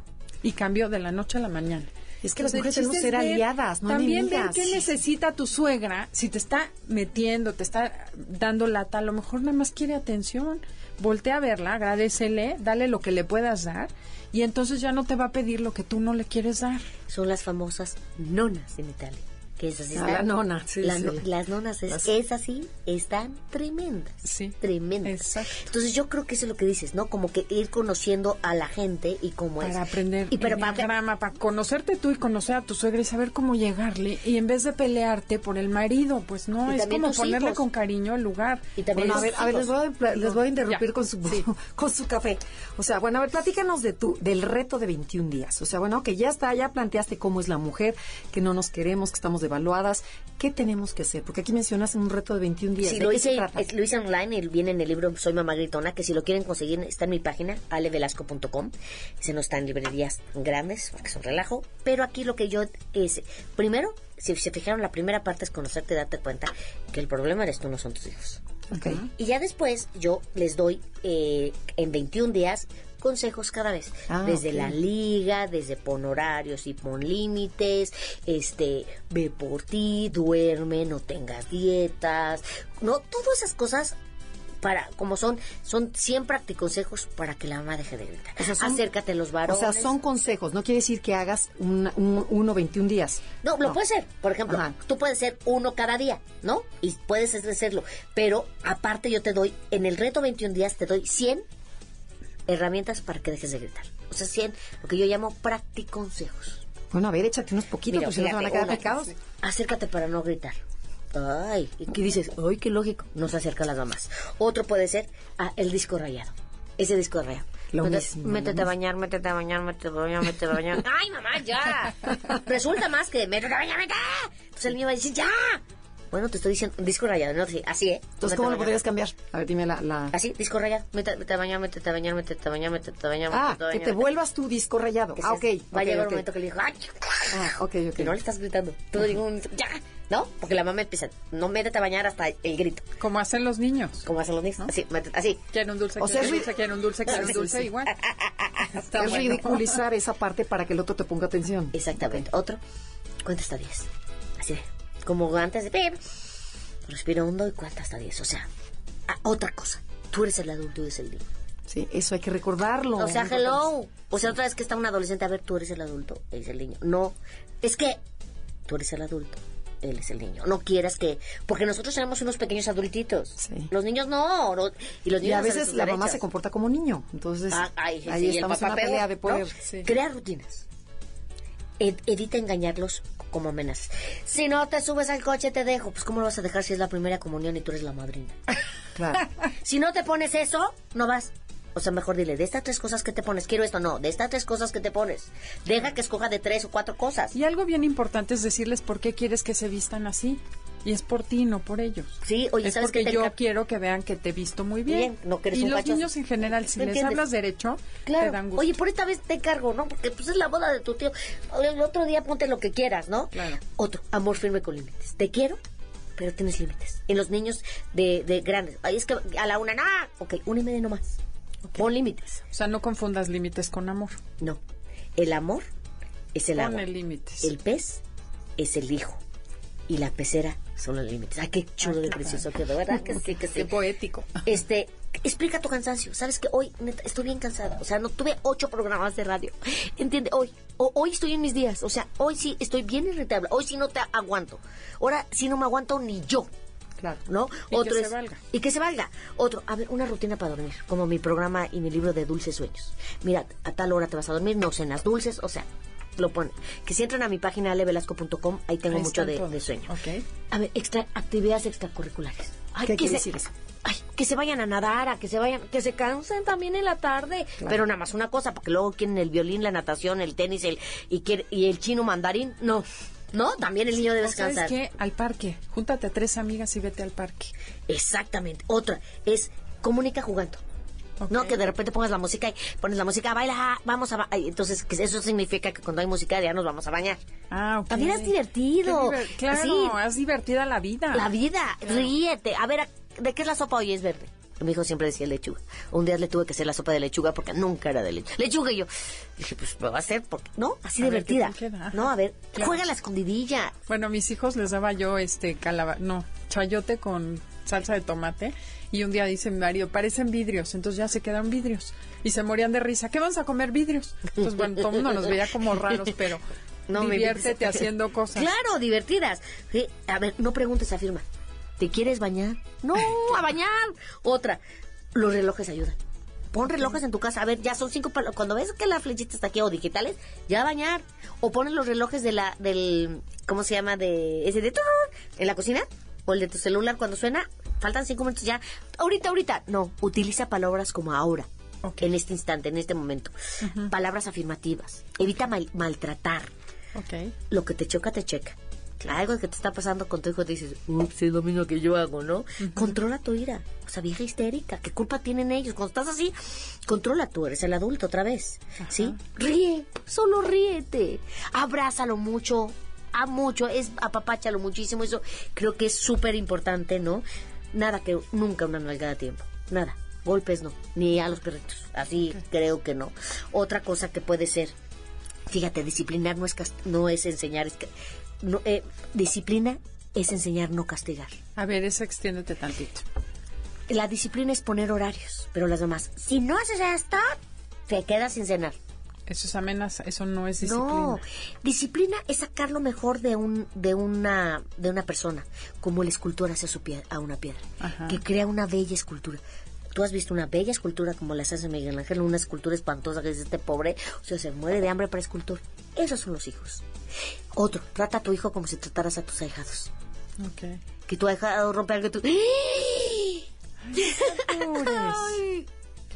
Speaker 2: Y cambió de la noche a la mañana.
Speaker 1: Es que las
Speaker 2: Entonces, el
Speaker 1: mujeres
Speaker 2: chiste
Speaker 1: tenemos que ser aliadas, no
Speaker 2: También ver qué necesita tu suegra, si te está metiendo, te está dando lata, a lo mejor nada más quiere atención. Voltea a verla, agradecele, dale lo que le puedas dar y entonces ya no te va a pedir lo que tú no le quieres dar.
Speaker 3: son las famosas nonas en Italia. Que esas
Speaker 1: Ah,
Speaker 3: están-
Speaker 1: la nona, sí,
Speaker 3: la
Speaker 1: sí.
Speaker 3: las nonas, es,
Speaker 1: Las-
Speaker 3: esas sí, están tremendas.
Speaker 2: Sí,
Speaker 3: Tremendas.
Speaker 2: exacto.
Speaker 3: Entonces yo creo que eso es lo que dices, ¿no? Como que ir conociendo a la gente y cómo es.
Speaker 2: Para aprender
Speaker 3: Y pero para
Speaker 2: para conocerte tú y conocer a tu suegra y saber cómo llegarle. Y en vez de pelearte por el marido, pues no,
Speaker 3: Y
Speaker 2: es como ponerle
Speaker 3: hijos.
Speaker 2: con cariño el lugar.
Speaker 3: Y también
Speaker 1: Bueno, a ver, a ver, les voy a, les voy a interrumpir
Speaker 2: Ya.
Speaker 1: con su con su café. O sea, bueno, a ver, platícanos de tu del reto de 21 días. O sea, bueno, que ya está, ya planteaste cómo es la mujer, que no nos queremos, que estamos devaluadas. ¿Qué tenemos que hacer? Porque aquí mencionas un reto de 21 días.
Speaker 3: Sí,
Speaker 1: ¿De
Speaker 3: lo
Speaker 1: qué se
Speaker 3: hice,
Speaker 1: trata?
Speaker 3: lo hice online viene en el libro Soy Mamá Gritona, que si lo quieren conseguir está en mi página, alevelasco.com. Se no está en librerías grandes, porque es un relajo. Pero aquí lo que yo es, primero, si se fijaron, la primera parte es conocerte y darte cuenta que el problema eres tú, no son tus hijos. Y ya después yo les doy eh, en 21 días consejos cada vez.
Speaker 1: Ah,
Speaker 3: desde la liga, desde pon horarios y pon límites, este, ve por ti, duerme, no tengas dietas, no, todas esas cosas para, como son, son 100 practiconsejos para que la mamá deje de gritar.
Speaker 1: O sea, son-
Speaker 3: Acércate a los
Speaker 1: O
Speaker 3: varones.
Speaker 1: sea, son consejos, no quiere decir que hagas un, un- uno 21 días.
Speaker 3: No, lo puedes hacer. Por ejemplo,
Speaker 1: Ajá.
Speaker 3: tú puedes ser uno cada día, ¿no? Y puedes hacerlo. Pero aparte yo te doy, en el reto 21 días te doy 100 herramientas para que dejes de gritar. O sea, 100, lo que yo llamo practiconsejos.
Speaker 1: Bueno, a ver, échate unos poquitos, pues si no se van a quedar picados.
Speaker 3: Acércate para no gritar. Ay, ¿y qué dices? Ay, qué lógico. No se acerca a las mamás. Otro puede ser ah, el disco rayado. Ese disco rayado.
Speaker 1: Lo
Speaker 3: Entonces,
Speaker 1: mismo,
Speaker 3: métete a bañar, métete a bañar, métete a bañar, métete a bañar. ¡Ay, mamá, ya! Resulta más que métete a bañar, métete. Entonces el niño va a decir, ¡ya! Bueno, te estoy diciendo, disco rayado, ¿no? Sí, así, ¿eh?
Speaker 1: Entonces, ¿cómo lo podrías cambiar? A ver, dime la... la...
Speaker 3: Así, disco rayado. Métete, a bañar, métete a bañar, métete a bañar, métete a bañar,
Speaker 1: Ah, que te vuelvas tu disco rayado. Ah, ok.
Speaker 3: Va a llegar un momento que le digo, ¡ay!
Speaker 1: Ah, ok, ok.
Speaker 3: Que no le estás gritando. Tú digo un ya, ¿no? Porque la mamá empieza, no métete a bañar hasta el grito.
Speaker 2: Como hacen los niños.
Speaker 3: Como hacen los niños. Así, métete- así.
Speaker 2: Quieren un dulce,
Speaker 1: O sea,
Speaker 2: quieren un
Speaker 1: es
Speaker 2: dulce, quieren un dulce, quieren un dulce, igual. Está
Speaker 1: es
Speaker 2: bueno.
Speaker 1: ridiculizar esa parte para que el otro te ponga atención.
Speaker 3: Exactamente. Otro, cuenta hasta 10. Así de, como antes de pip, respira hondo y cuenta hasta 10. O sea, otra cosa. Tú eres el adulto y eres el niño.
Speaker 1: Sí, eso hay que recordarlo.
Speaker 3: O sea, hello. O sea, otra vez que está un adolescente, a ver, tú eres el adulto, él es el niño. No, es que tú eres el adulto, él es el niño. No quieras que... Porque nosotros éramos unos pequeños adultitos.
Speaker 1: Sí.
Speaker 3: Los niños no. no- y los
Speaker 1: Y
Speaker 3: niños
Speaker 1: a
Speaker 3: no saben
Speaker 1: veces la mamá se comporta como niño. Entonces,
Speaker 3: Ah, ay, sí,
Speaker 1: ahí
Speaker 3: y el
Speaker 1: estamos en una pelea de poder.
Speaker 3: ¿no?
Speaker 2: Sí.
Speaker 3: Crea rutinas. Ed- evita engañarlos como amenazas. Si no te subes al coche, te dejo. Pues, ¿cómo lo vas a dejar si es la primera comunión y tú eres la madrina?
Speaker 1: Claro.
Speaker 3: Si no te pones eso, no vas. O sea, mejor dile, de estas tres cosas que te pones, quiero esto, no, de estas tres cosas que te pones. Deja que escoja de tres o cuatro cosas.
Speaker 2: Y algo bien importante es decirles por qué quieres que se vistan así. Y es por ti, no por ellos.
Speaker 3: Sí, oye,
Speaker 2: es
Speaker 3: ¿sabes
Speaker 2: porque yo quiero que vean que te he visto muy bien.
Speaker 3: Bien, no que eres
Speaker 2: y
Speaker 3: un
Speaker 2: los niños en general, si
Speaker 3: ¿Me
Speaker 2: les
Speaker 3: entiendes?
Speaker 2: hablas derecho,
Speaker 3: Claro.
Speaker 2: te dan gusto.
Speaker 3: Oye, por esta vez te encargo, ¿no? Porque pues es la boda de tu tío. El otro día ponte lo que quieras, ¿no?
Speaker 2: Claro.
Speaker 3: Otro, amor firme con límites. Te quiero, pero tienes límites. En los niños de, de grandes. Ay, es que a la una, no. Ok, una y media no más. Pon límites.
Speaker 2: o sea, no confundas límites con amor.
Speaker 3: No. El amor es el agua.
Speaker 2: Pone límites.
Speaker 3: El pez es el hijo. Y la pecera son los límites. Ay, qué chulo de precioso quedó, ¿verdad? Que sí, que sí.
Speaker 2: Qué poético.
Speaker 3: Este, explica tu cansancio. Sabes que hoy neta, estoy bien cansada. O sea, no tuve ocho programas de radio. Entiende, hoy. O- hoy estoy en mis días. O sea, hoy sí estoy bien irritable. Hoy sí no te aguanto. Ahora sí no me aguanto ni yo.
Speaker 2: Claro.
Speaker 3: ¿No?
Speaker 2: Y que se valga.
Speaker 3: Y que se valga. Otro, a ver, una rutina para dormir, como mi programa y mi libro de dulces sueños. Mira, a tal hora te vas a dormir, no cenas dulces, o sea, lo pone. Que si entran a mi página alevelasco.com, ahí tengo
Speaker 2: Ahí
Speaker 3: mucho de, sueño.
Speaker 2: Ok.
Speaker 3: A ver, extra, actividades extracurriculares. Ay,
Speaker 1: ¿Qué
Speaker 3: que se-
Speaker 1: decir eso?
Speaker 3: Ay, que se vayan a nadar, a que se vayan, que se cansen también en la tarde. Pero nada más una cosa, porque luego quieren el violín, la natación, el tenis, el y, quiere- y el chino mandarín. No, no, también el niño debe
Speaker 2: ¿O ¿Sabes
Speaker 3: descansar.
Speaker 2: qué? Al parque. Júntate a tres amigas y vete al parque.
Speaker 3: Exactamente. Otra es comunica jugando. No, que de repente pongas la música y pones la música, baila, vamos a... ba- ay, Entonces, eso significa que cuando hay música ya nos vamos a bañar.
Speaker 2: Ah, ok.
Speaker 3: También es divertido.
Speaker 2: Diver- claro,
Speaker 3: Sí.
Speaker 2: es divertida la vida.
Speaker 3: La vida, ríete. A ver, ¿de qué es la sopa hoy? Es verde. Mi hijo siempre decía lechuga. Un día le tuve que hacer la sopa de lechuga porque nunca era de lechuga. Lechuga y yo. Dije, pues me va a hacer porque. No, así
Speaker 2: A ver, ¿qué
Speaker 3: divertida. No, a ver,
Speaker 2: Claro.
Speaker 3: juega la escondidilla.
Speaker 2: Bueno, a mis hijos les daba yo este calaba, no, chayote con salsa de tomate y un día dice mi marido, parecen vidrios, entonces ya se quedaron vidrios y se morían de risa. ¿Qué vamos a comer vidrios? Entonces, bueno, todo el mundo nos veía como raros, pero
Speaker 3: No me
Speaker 2: diviértete haciendo cosas.
Speaker 3: Claro, divertidas. Sí, A ver, no preguntes, afirma. ¿Te quieres bañar? No, a bañar. Otra, los relojes ayudan. Pon relojes en tu casa. A ver, ya son cinco. palo- Cuando ves que la flechita está aquí o digitales, ya a bañar. O pones los relojes de la, del, ¿cómo se llama? De ese de en la cocina. O el de tu celular cuando suena. Faltan cinco minutos ya. Ahorita, ahorita. No, utiliza palabras como ahora.
Speaker 2: Ok.
Speaker 3: En este instante, en este momento. Palabras afirmativas. Evita mal- maltratar
Speaker 2: Ok.
Speaker 3: lo que te choca, te checa. Algo que te está pasando con tu hijo, te dices, ups, es lo mismo que yo hago, ¿no? Controla tu ira. O sea, vieja histérica, ¿qué culpa tienen ellos? Cuando estás así, controla tú, eres el adulto otra vez, ¿sí? Ríe, solo ríete. Abrázalo mucho, a mucho, es apapáchalo muchísimo. Eso creo que es súper importante, ¿no? Nada que nunca una nalgada a tiempo, nada. Golpes no, ni a los perritos. Así creo que no. Otra cosa que puede ser Fíjate, disciplinar no es, no es enseñar, es no, eh, disciplina es enseñar, no castigar.
Speaker 2: A ver, eso extiéndete tantito.
Speaker 3: La disciplina es poner horarios, pero las demás, si no haces esto, te quedas sin cenar.
Speaker 2: Eso es amenaza, eso no es disciplina.
Speaker 3: No, disciplina es sacar lo mejor de un de una de una persona, como el escultor hace a, su pie- a una piedra,
Speaker 2: Ajá.
Speaker 3: que crea una bella escultura. Tú has visto una bella escultura como las hace Miguel Ángel, una escultura espantosa que dice este pobre, o sea, se muere de hambre para escultor. Esos son los hijos. Otro, trata a tu hijo como si trataras a tus ahijados.
Speaker 2: Ok.
Speaker 3: Que tu ahijado rompe algo y tú... Ay.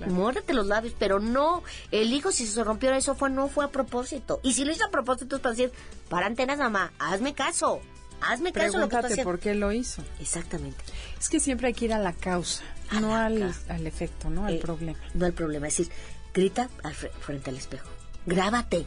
Speaker 3: Muérdete los labios, pero no. El hijo, si se rompió eso, fue no fue a propósito. Y si lo hizo a propósito, es para decir, para antenas, mamá, hazme caso. Hazme caso a lo que
Speaker 2: Pregúntate
Speaker 3: haciendo.
Speaker 2: por qué lo hizo.
Speaker 3: Exactamente.
Speaker 2: Es que siempre hay que ir a la causa,
Speaker 3: A
Speaker 2: no
Speaker 3: la
Speaker 2: al, al efecto, no al
Speaker 3: Eh,
Speaker 2: problema.
Speaker 3: No al problema. Es decir, grita al fre- frente al espejo. Grábate.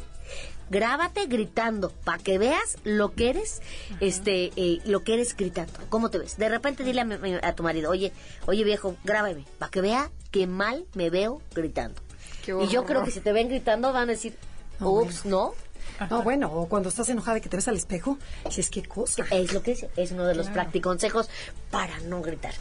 Speaker 3: Grábate gritando para que veas lo que eres, este, eh, lo que eres gritando. ¿Cómo te ves? De repente dile a, mi- a tu marido, oye, oye viejo, grábame, para que vea que mal me veo gritando.
Speaker 2: Qué
Speaker 3: Y yo creo que si te ven gritando van a decir, ups, ¿no?
Speaker 1: No, bueno, o cuando estás enojada y que te ves al espejo, si es que cosa.
Speaker 3: Es lo que es, es uno de los
Speaker 2: Claro.
Speaker 3: practiconsejos para no gritar.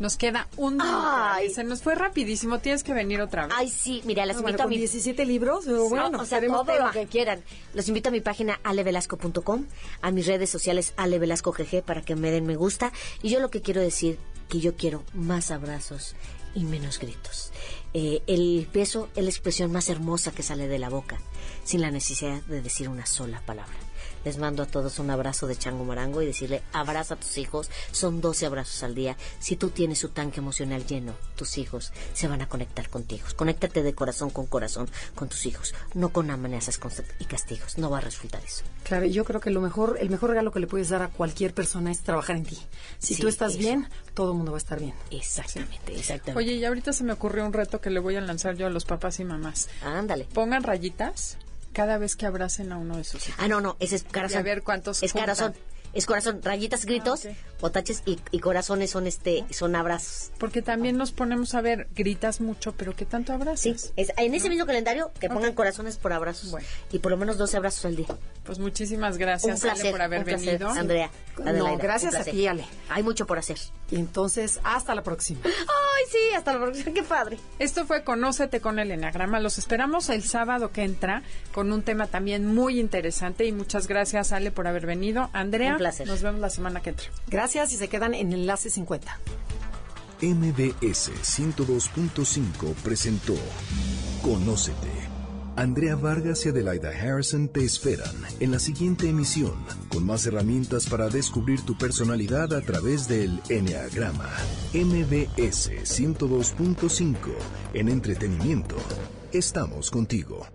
Speaker 2: Nos queda un día.
Speaker 3: Ay.
Speaker 2: Se nos fue rapidísimo, tienes que venir otra vez.
Speaker 3: Ay, sí, mira, las
Speaker 1: Ah, bueno,
Speaker 3: invito a mi
Speaker 1: 17 libros, pero bueno,
Speaker 3: No, o sea, todo
Speaker 1: tema.
Speaker 3: lo que quieran. Los invito a mi página alevelasco.com, a mis redes sociales alevelascogg para que me den me gusta. Y yo lo que quiero decir, que yo quiero más abrazos y menos gritos. Eh, el beso es la expresión más hermosa que sale de la boca, sin la necesidad de decir una sola palabra. Les mando a todos un abrazo de chango marango y decirle abraza a tus hijos. Son 12 abrazos al día. Si tú tienes su tanque emocional lleno, tus hijos se van a conectar contigo. Conéctate de corazón con corazón con tus hijos, no con amenazas y castigos. No va a resultar eso.
Speaker 1: Claro, yo creo que lo mejor, el mejor regalo que le puedes dar a cualquier persona es trabajar en ti. Si tú estás bien, todo el mundo va a estar bien.
Speaker 3: Exactamente, exactamente.
Speaker 2: Oye, y ahorita se me ocurrió un reto que le voy a lanzar yo a los papás y mamás.
Speaker 3: Ándale.
Speaker 2: Pongan rayitas cada vez que abracen a uno de sus hijos.
Speaker 3: Ah, no, no, ese es corazón.
Speaker 2: a ver cuántos
Speaker 3: Es corazón es corazón, rayitas, gritos, botaches ah, y, corazones son este, son abrazos.
Speaker 2: Porque también nos ponemos a ver, gritas mucho, pero ¿qué tanto abrazas?
Speaker 3: Sí, es, en ese mismo calendario que pongan corazones por abrazos y por lo menos 12 abrazos al día.
Speaker 2: Pues muchísimas gracias, Ale, por haber venido.
Speaker 3: Andrea.
Speaker 1: no, gracias a ti, Ale.
Speaker 3: Hay mucho por hacer.
Speaker 1: Y entonces, hasta la próxima.
Speaker 3: Ay, sí, hasta la próxima. Qué padre.
Speaker 2: Esto fue Conócete con el Enagrama. Los esperamos el sábado que entra con un tema también muy interesante. Y muchas gracias, Ale, por haber venido. Andrea, nos vemos la semana que entra.
Speaker 1: Gracias y se quedan en Enlace 50.
Speaker 4: MBS 102.5 presentó Conócete Andrea Vargas y Adelaida Harrison te esperan en la siguiente emisión con más herramientas para descubrir tu personalidad a través del Enneagrama. MBS 102.5 en entretenimiento. Estamos contigo.